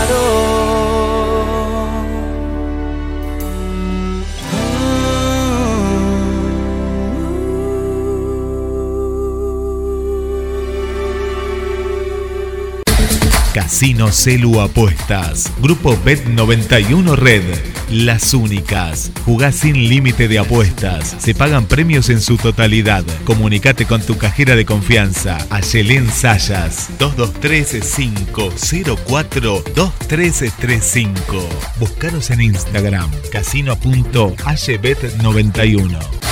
Speaker 8: Casino Celu Apuestas. Grupo Bet91 Red. Las únicas. Jugás sin límite de apuestas. Se pagan premios en su totalidad. Comunicate con tu cajera de confianza. Ayelén Sayas. 223-504-2335. Buscaros en Instagram. Casino.aybet91.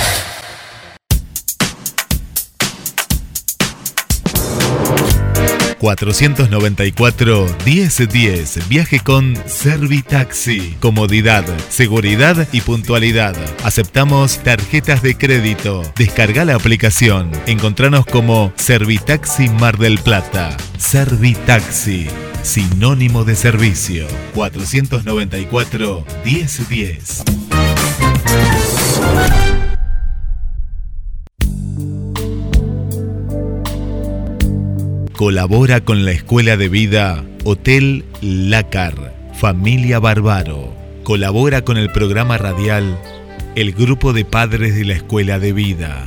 Speaker 8: 494 1010. Viaje con Servitaxi. Comodidad, seguridad y puntualidad. Aceptamos tarjetas de crédito. Descarga la aplicación. Encontranos como Servitaxi Mar del Plata. Servitaxi. Sinónimo de servicio. 494 1010. Colabora con la Escuela de Vida Hotel Lácar, Familia Barbaro. Colabora con el programa radial El Grupo de Padres de la Escuela de Vida.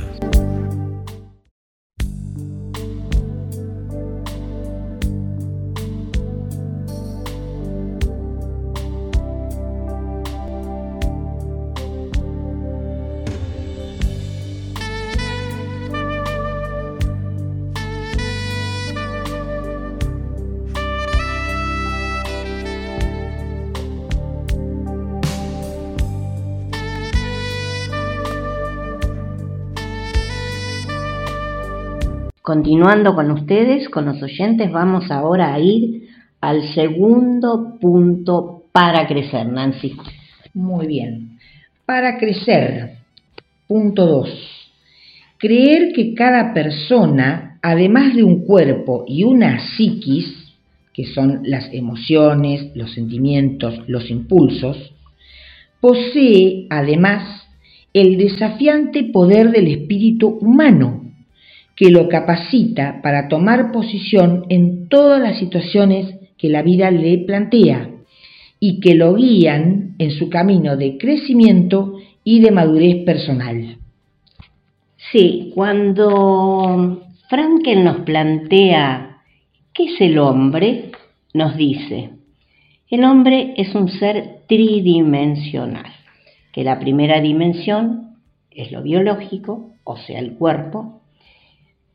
Speaker 2: Continuando con ustedes, con los oyentes, vamos ahora a ir al segundo punto para crecer, Nancy.
Speaker 3: Muy bien. Para crecer, punto 2. Creer que cada persona, además de un cuerpo y una psiquis, que son las emociones, los sentimientos, los impulsos, posee además el desafiante poder del espíritu humano que lo capacita para tomar posición en todas las situaciones que la vida le plantea y que lo guían en su camino de crecimiento y de madurez personal.
Speaker 2: Sí, cuando Frankel nos plantea qué es el hombre, nos dice, el hombre es un ser tridimensional, que la primera dimensión es lo biológico, o sea, el cuerpo,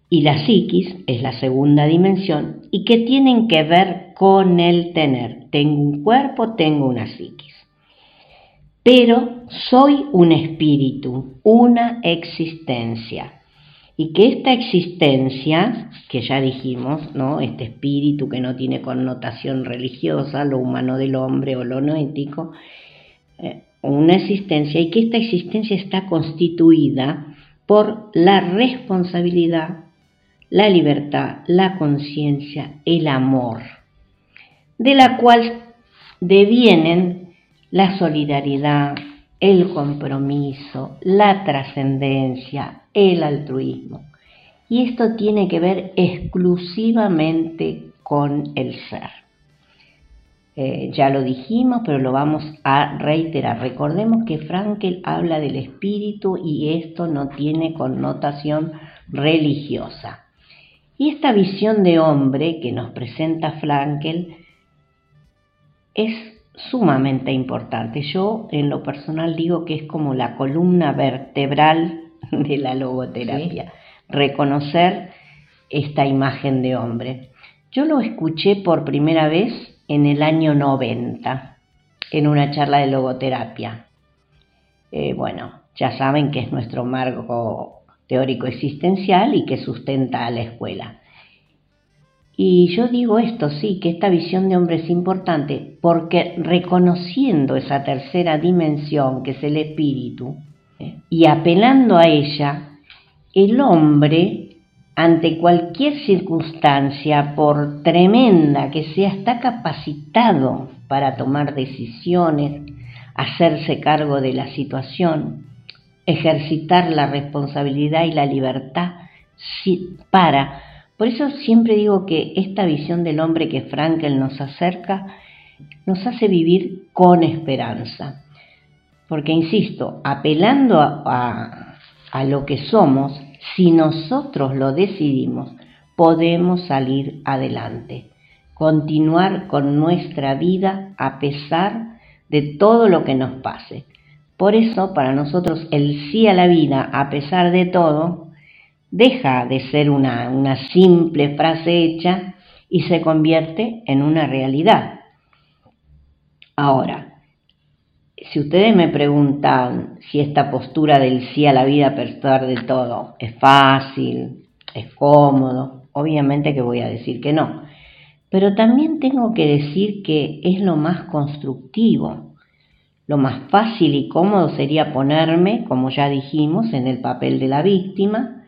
Speaker 2: y la psiquis es la segunda dimensión y que tienen que ver con el tener. Tengo un cuerpo, tengo una psiquis. Pero soy un espíritu, una existencia. Y que esta existencia, que ya dijimos, ¿no? Este espíritu que no tiene connotación religiosa, lo humano del hombre o lo no ético, eh, una existencia, y que esta existencia está constituida por la responsabilidad, la libertad, la conciencia, el amor, de la cual devienen la solidaridad, el compromiso, la trascendencia, el altruismo. Y esto tiene que ver exclusivamente con el ser. Eh, ya lo dijimos, pero lo vamos a reiterar. Recordemos que Frankel habla del espíritu y esto no tiene connotación religiosa. Y esta visión de hombre que nos presenta Frankel es sumamente importante. Yo en lo personal digo que es como la columna vertebral de la logoterapia, reconocer esta imagen de hombre. Yo lo escuché por primera vez en el año 90 en una charla de logoterapia. Eh, bueno, ya saben que es nuestro marco teórico existencial y que sustenta a la escuela. Y yo digo esto, sí, que esta visión de hombre es importante porque reconociendo esa tercera dimensión que es el espíritu ¿eh? y apelando a ella, el hombre ante cualquier circunstancia, por tremenda que sea, está capacitado para tomar decisiones, hacerse cargo de la situación ejercitar la responsabilidad y la libertad para. Por eso siempre digo que esta visión del hombre que Frankel nos acerca nos hace vivir con esperanza. Porque, insisto, apelando a, a lo que somos, si nosotros lo decidimos, podemos salir adelante, continuar con nuestra vida a pesar de todo lo que nos pase. Por eso, para nosotros, el sí a la vida, a pesar de todo, deja de ser una, simple frase hecha y se convierte en una realidad. Ahora, si ustedes me preguntan si esta postura del sí a la vida a pesar de todo es fácil, es cómodo, obviamente que voy a decir que no. Pero también tengo que decir que es lo más constructivo, lo más fácil y cómodo sería ponerme, como ya dijimos, en el papel de la víctima,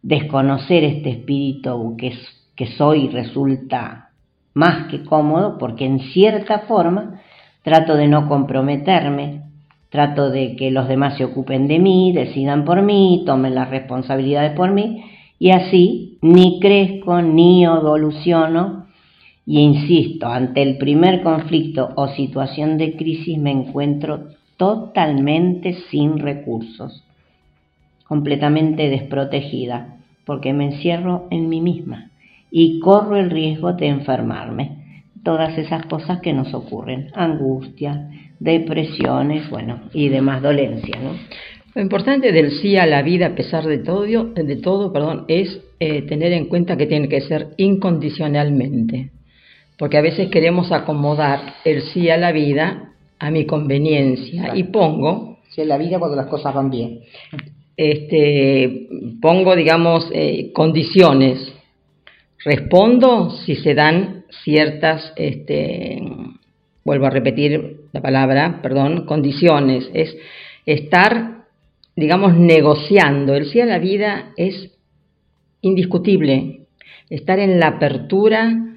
Speaker 2: desconocer este espíritu que, soy resulta más que cómodo porque en cierta forma trato de no comprometerme, trato de que los demás se ocupen de mí, decidan por mí, tomen las responsabilidades por mí y así ni crezco ni evoluciono y insisto, ante el primer conflicto o situación de crisis me encuentro totalmente sin recursos, completamente desprotegida, porque me encierro en mí misma y corro el riesgo de enfermarme. Todas esas cosas que nos ocurren, angustia, depresiones, bueno, y demás dolencias, ¿no?
Speaker 1: Lo importante del sí a la vida a pesar de todo, de todo perdón, es eh, tener en cuenta que tiene que ser incondicionalmente porque a veces queremos acomodar el sí a la vida a mi conveniencia y pongo...
Speaker 3: Sí a la vida cuando las cosas van bien.
Speaker 1: Este, pongo, digamos, eh, condiciones. Respondo si se dan ciertas, este, vuelvo a repetir la palabra, perdón, condiciones. Es estar, digamos, negociando. El sí a la vida es indiscutible. Estar en la apertura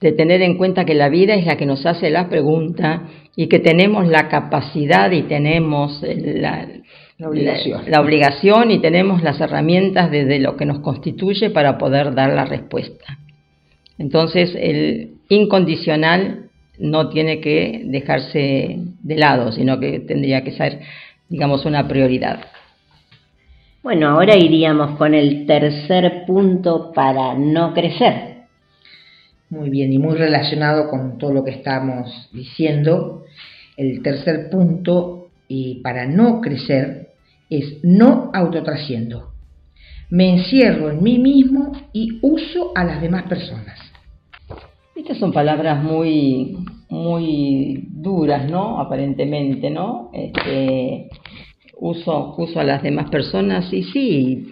Speaker 1: de tener en cuenta que la vida es la que nos hace la pregunta y que tenemos la capacidad y tenemos la, obligación. y tenemos las herramientas desde lo que nos constituye para poder dar la respuesta. Entonces el incondicional no tiene que dejarse de lado, sino que tendría que ser, digamos, una prioridad.
Speaker 2: Bueno, ahora iríamos con el tercer punto para no crecer.
Speaker 3: Muy bien, y muy relacionado con todo lo que estamos diciendo, el tercer punto, y para no crecer, es no autotrasciendo. Me encierro en mí mismo y uso a las demás personas.
Speaker 1: Estas son palabras muy, muy duras, ¿no? Aparentemente, ¿no? Este, uso, uso a las demás personas y sí,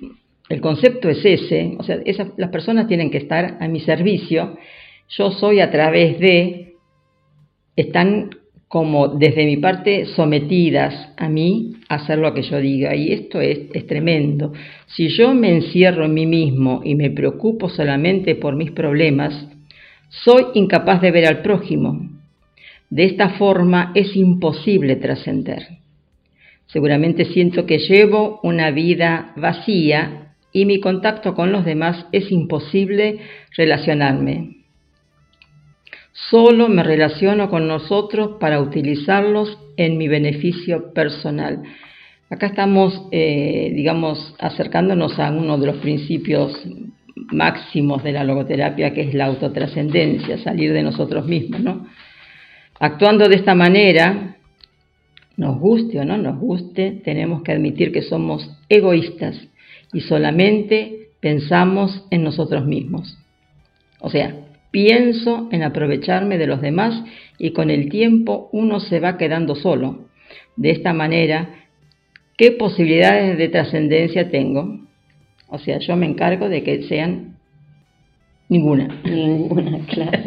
Speaker 1: el concepto es ese, o sea, las personas tienen que estar a mi servicio, yo soy a través de, están como desde mi parte sometidas a mí a hacer lo que yo diga y esto es, es tremendo. Si yo me encierro en mí mismo y me preocupo solamente por mis problemas, soy incapaz de ver al prójimo. De esta forma es imposible trascender. Seguramente siento que llevo una vida vacía y mi contacto con los demás es imposible relacionarme. Solo me relaciono con nosotros para utilizarlos en mi beneficio personal. Acá estamos, eh, digamos, acercándonos a uno de los principios máximos de la logoterapia, que es la autotrascendencia, salir de nosotros mismos, ¿no? Actuando de esta manera, nos guste o no nos guste, tenemos que admitir que somos egoístas y solamente pensamos en nosotros mismos. O sea, pienso en aprovecharme de los demás y con el tiempo uno se va quedando solo. De esta manera, ¿qué posibilidades de trascendencia tengo? O sea, yo me encargo de que sean ninguna.
Speaker 2: Ninguna, claro.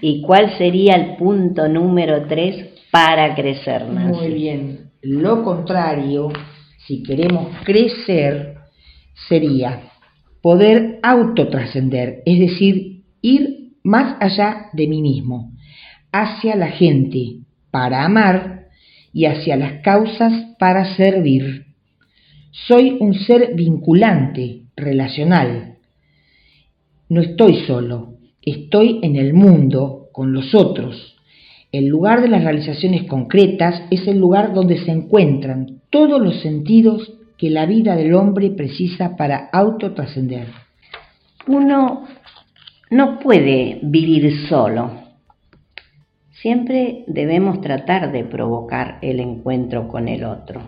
Speaker 2: ¿Y cuál sería el punto número tres para crecer,
Speaker 3: Muy bien. Lo contrario, si queremos crecer, sería poder autotrascender, es decir, ir más allá de mí mismo, hacia la gente para amar y hacia las causas para servir. Soy un ser vinculante, relacional. No estoy solo, estoy en el mundo con los otros. El lugar de las realizaciones concretas es el lugar donde se encuentran todos los sentidos que la vida del hombre precisa para autotrascender.
Speaker 2: Uno no puede vivir solo. Siempre debemos tratar de provocar el encuentro con el otro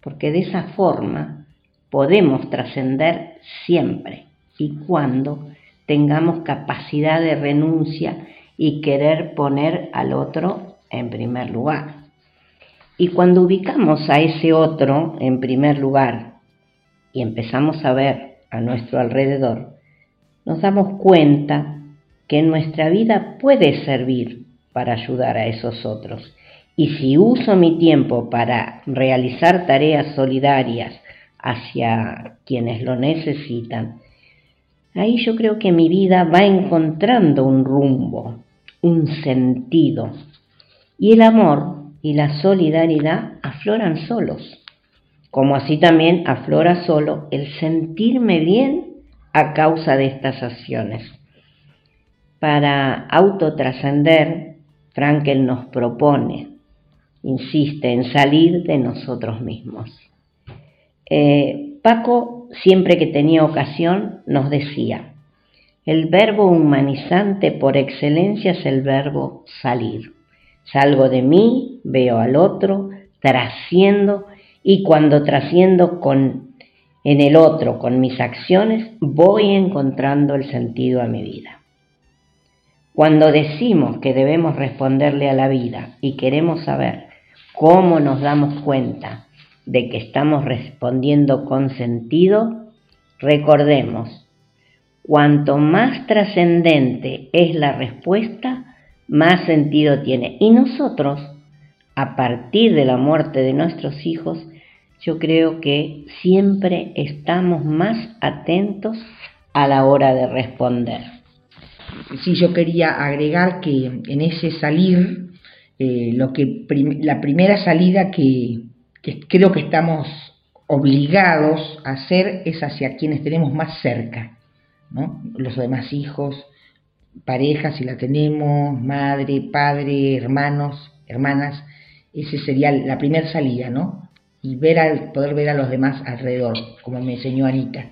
Speaker 2: porque de esa forma podemos trascender siempre y cuando tengamos capacidad de renuncia y querer poner al otro en primer lugar. Y cuando ubicamos a ese otro en primer lugar y empezamos a ver a nuestro alrededor, nos damos cuenta que nuestra vida puede servir para ayudar a esos otros y si uso mi tiempo para realizar tareas solidarias hacia quienes lo necesitan, ahí yo creo que mi vida va encontrando un rumbo, un sentido. Y el amor y la solidaridad afloran solos, como así también aflora solo el sentirme bien a causa de estas acciones. Para autotrascender, Frankel nos propone insiste en salir de nosotros mismos. Eh, Paco, siempre que tenía ocasión, nos decía, el verbo humanizante por excelencia es el verbo salir. Salgo de mí, veo al otro, trasciendo y cuando trasciendo con, en el otro con mis acciones, voy encontrando el sentido a mi vida. Cuando decimos que debemos responderle a la vida y queremos saber ¿Cómo nos damos cuenta de que estamos respondiendo con sentido? Recordemos, cuanto más trascendente es la respuesta, más sentido tiene. Y nosotros, a partir de la muerte de nuestros hijos, yo creo que siempre estamos más atentos a la hora de responder.
Speaker 3: Sí, yo quería agregar que en ese salir eh, lo que la primera salida que, creo que estamos obligados a hacer es hacia quienes tenemos más cerca, ¿no? los demás hijos, parejas si la tenemos, madre, padre, hermanos, hermanas, esa sería la primera salida, ¿no? Y ver al, poder ver a los demás alrededor, como me enseñó Anita.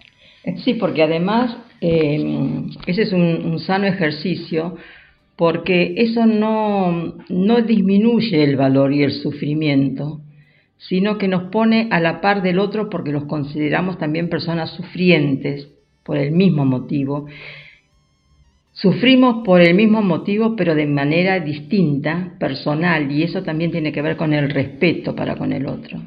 Speaker 1: Sí, porque además eh, ese es un sano ejercicio porque eso no, no disminuye el valor y el sufrimiento, sino que nos pone a la par del otro porque los consideramos también personas sufrientes por el mismo motivo. Sufrimos por el mismo motivo, pero de manera distinta, personal, y eso también tiene que ver con el respeto para con el otro.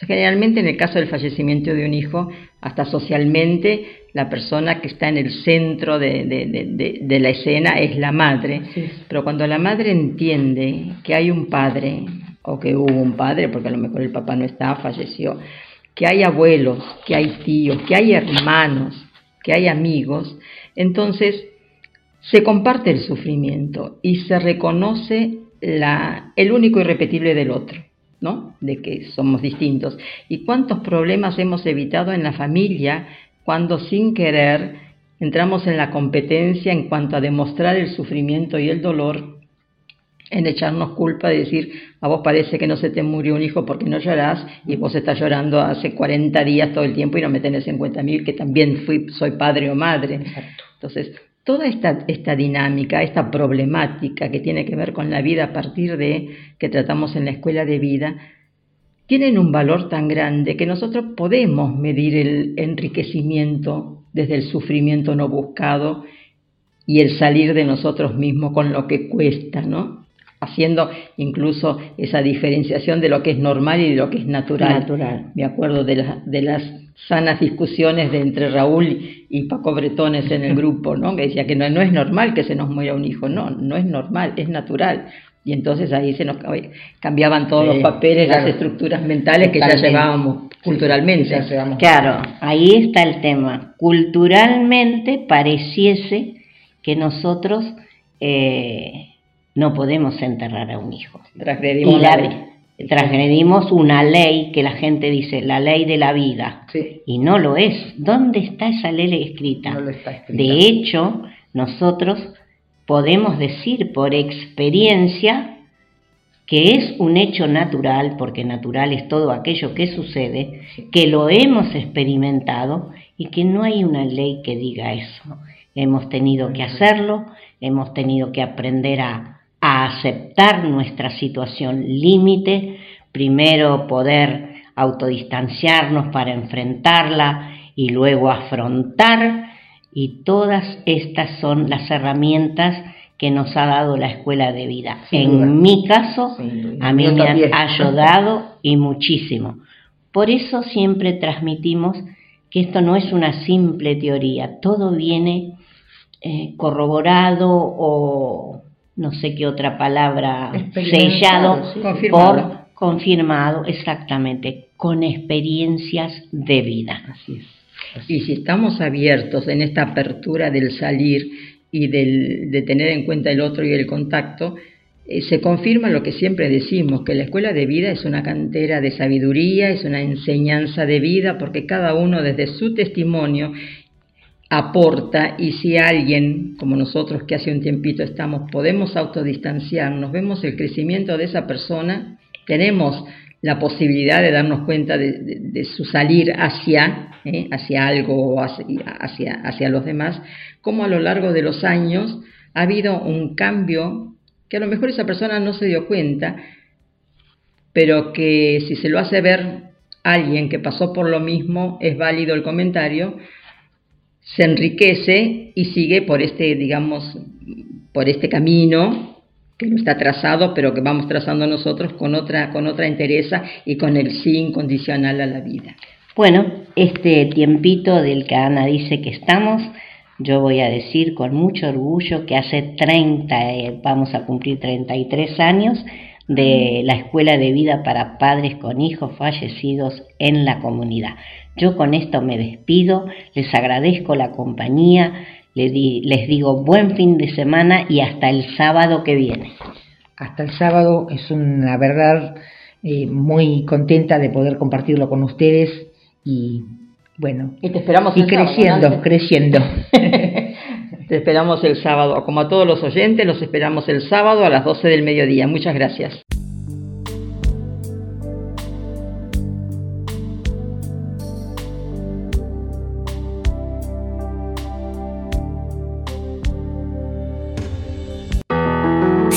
Speaker 1: Generalmente en el caso del fallecimiento de un hijo, hasta socialmente, la persona que está en el centro de, la escena es la madre. Pero cuando la madre entiende que hay un padre, o que hubo un padre, porque a lo mejor el papá no está, falleció, que hay abuelos, que hay tíos, que hay hermanos, que hay amigos, entonces se comparte el sufrimiento y se reconoce la, el único irrepetible del otro. ¿no? De que somos distintos. ¿Y cuántos problemas hemos evitado en la familia cuando sin querer entramos en la competencia en cuanto a demostrar el sufrimiento y el dolor, en echarnos culpa de decir, a vos parece que no se te murió un hijo porque no llorás y vos estás llorando hace 40 días todo el tiempo y no me tenés en cuenta a mí que también fui, soy padre o madre. Entonces, toda esta, esta dinámica, esta problemática que tiene que ver con la vida a partir de que tratamos en la escuela de vida, tienen un valor tan grande que nosotros podemos medir el enriquecimiento desde el sufrimiento no buscado y el salir de nosotros mismos con lo que cuesta, ¿no? Haciendo incluso esa diferenciación de lo que es normal y de lo que es natural. natural. Me acuerdo de, de las sanas discusiones de entre Raúl y Paco Bretones en el grupo, ¿no? que decía que no, no es normal que se nos muera un hijo, no, no es normal, es natural. Y entonces ahí se nos cambiaban todos los papeles, las estructuras mentales que ya llevábamos culturalmente.
Speaker 2: claro, ahí está el tema. Culturalmente pareciese que nosotros eh, no podemos enterrar a un hijo.
Speaker 1: Transgredimos,
Speaker 2: transgredimos una ley que la gente dice, la ley de la vida. Y no lo es. ¿Dónde está esa ley escrita? De hecho, nosotros podemos decir por experiencia que es un hecho natural, porque natural es todo aquello que sucede, que lo hemos experimentado y que no hay una ley que diga eso. Hemos tenido que hacerlo, hemos tenido que aprender a a aceptar nuestra situación límite, primero poder autodistanciarnos para enfrentarla y luego afrontar y todas estas son las herramientas que nos ha dado la escuela de vida. en mi caso, a mí me ha ayudado y muchísimo. Por eso siempre transmitimos que esto no es una simple teoría, todo viene eh, corroborado o no sé qué otra palabra, sellado por confirmado, exactamente, con experiencias de vida.
Speaker 1: Así es. Y si estamos abiertos en esta apertura del salir y del, de tener en cuenta el otro y el contacto, eh, se confirma lo que siempre decimos, que la escuela de vida es una cantera de sabiduría, es una enseñanza de vida, porque cada uno desde su testimonio aporta y si alguien, como nosotros que hace un tiempito estamos, podemos autodistanciarnos, vemos el crecimiento de esa persona, tenemos la posibilidad de darnos cuenta de, su salir hacia, ¿eh? hacia algo o hacia, hacia los demás, como a lo largo de los años ha habido un cambio que a lo mejor esa persona no se dio cuenta, pero que si se lo hace ver alguien que pasó por lo mismo, es válido el comentario, se enriquece y sigue por este, digamos, por este camino que no está trazado, pero que vamos trazando nosotros con otra, con otra entereza y con el sí incondicional a la vida.
Speaker 2: Bueno, este tiempito del que Ana dice que estamos, yo voy a decir con mucho orgullo que hace 30, eh, vamos a cumplir 33 años de la Escuela de Vida para Padres con Hijos Fallecidos en la comunidad. Yo con esto me despido, les agradezco la compañía, les, digo buen fin de semana y hasta el sábado que viene.
Speaker 3: Hasta el sábado es una verdad eh, muy contenta de poder compartirlo con ustedes y bueno,
Speaker 1: y te esperamos
Speaker 3: y creciendo, creciendo.
Speaker 1: te esperamos el sábado, como a todos los oyentes, los esperamos el sábado a las 12 del mediodía. Muchas gracias.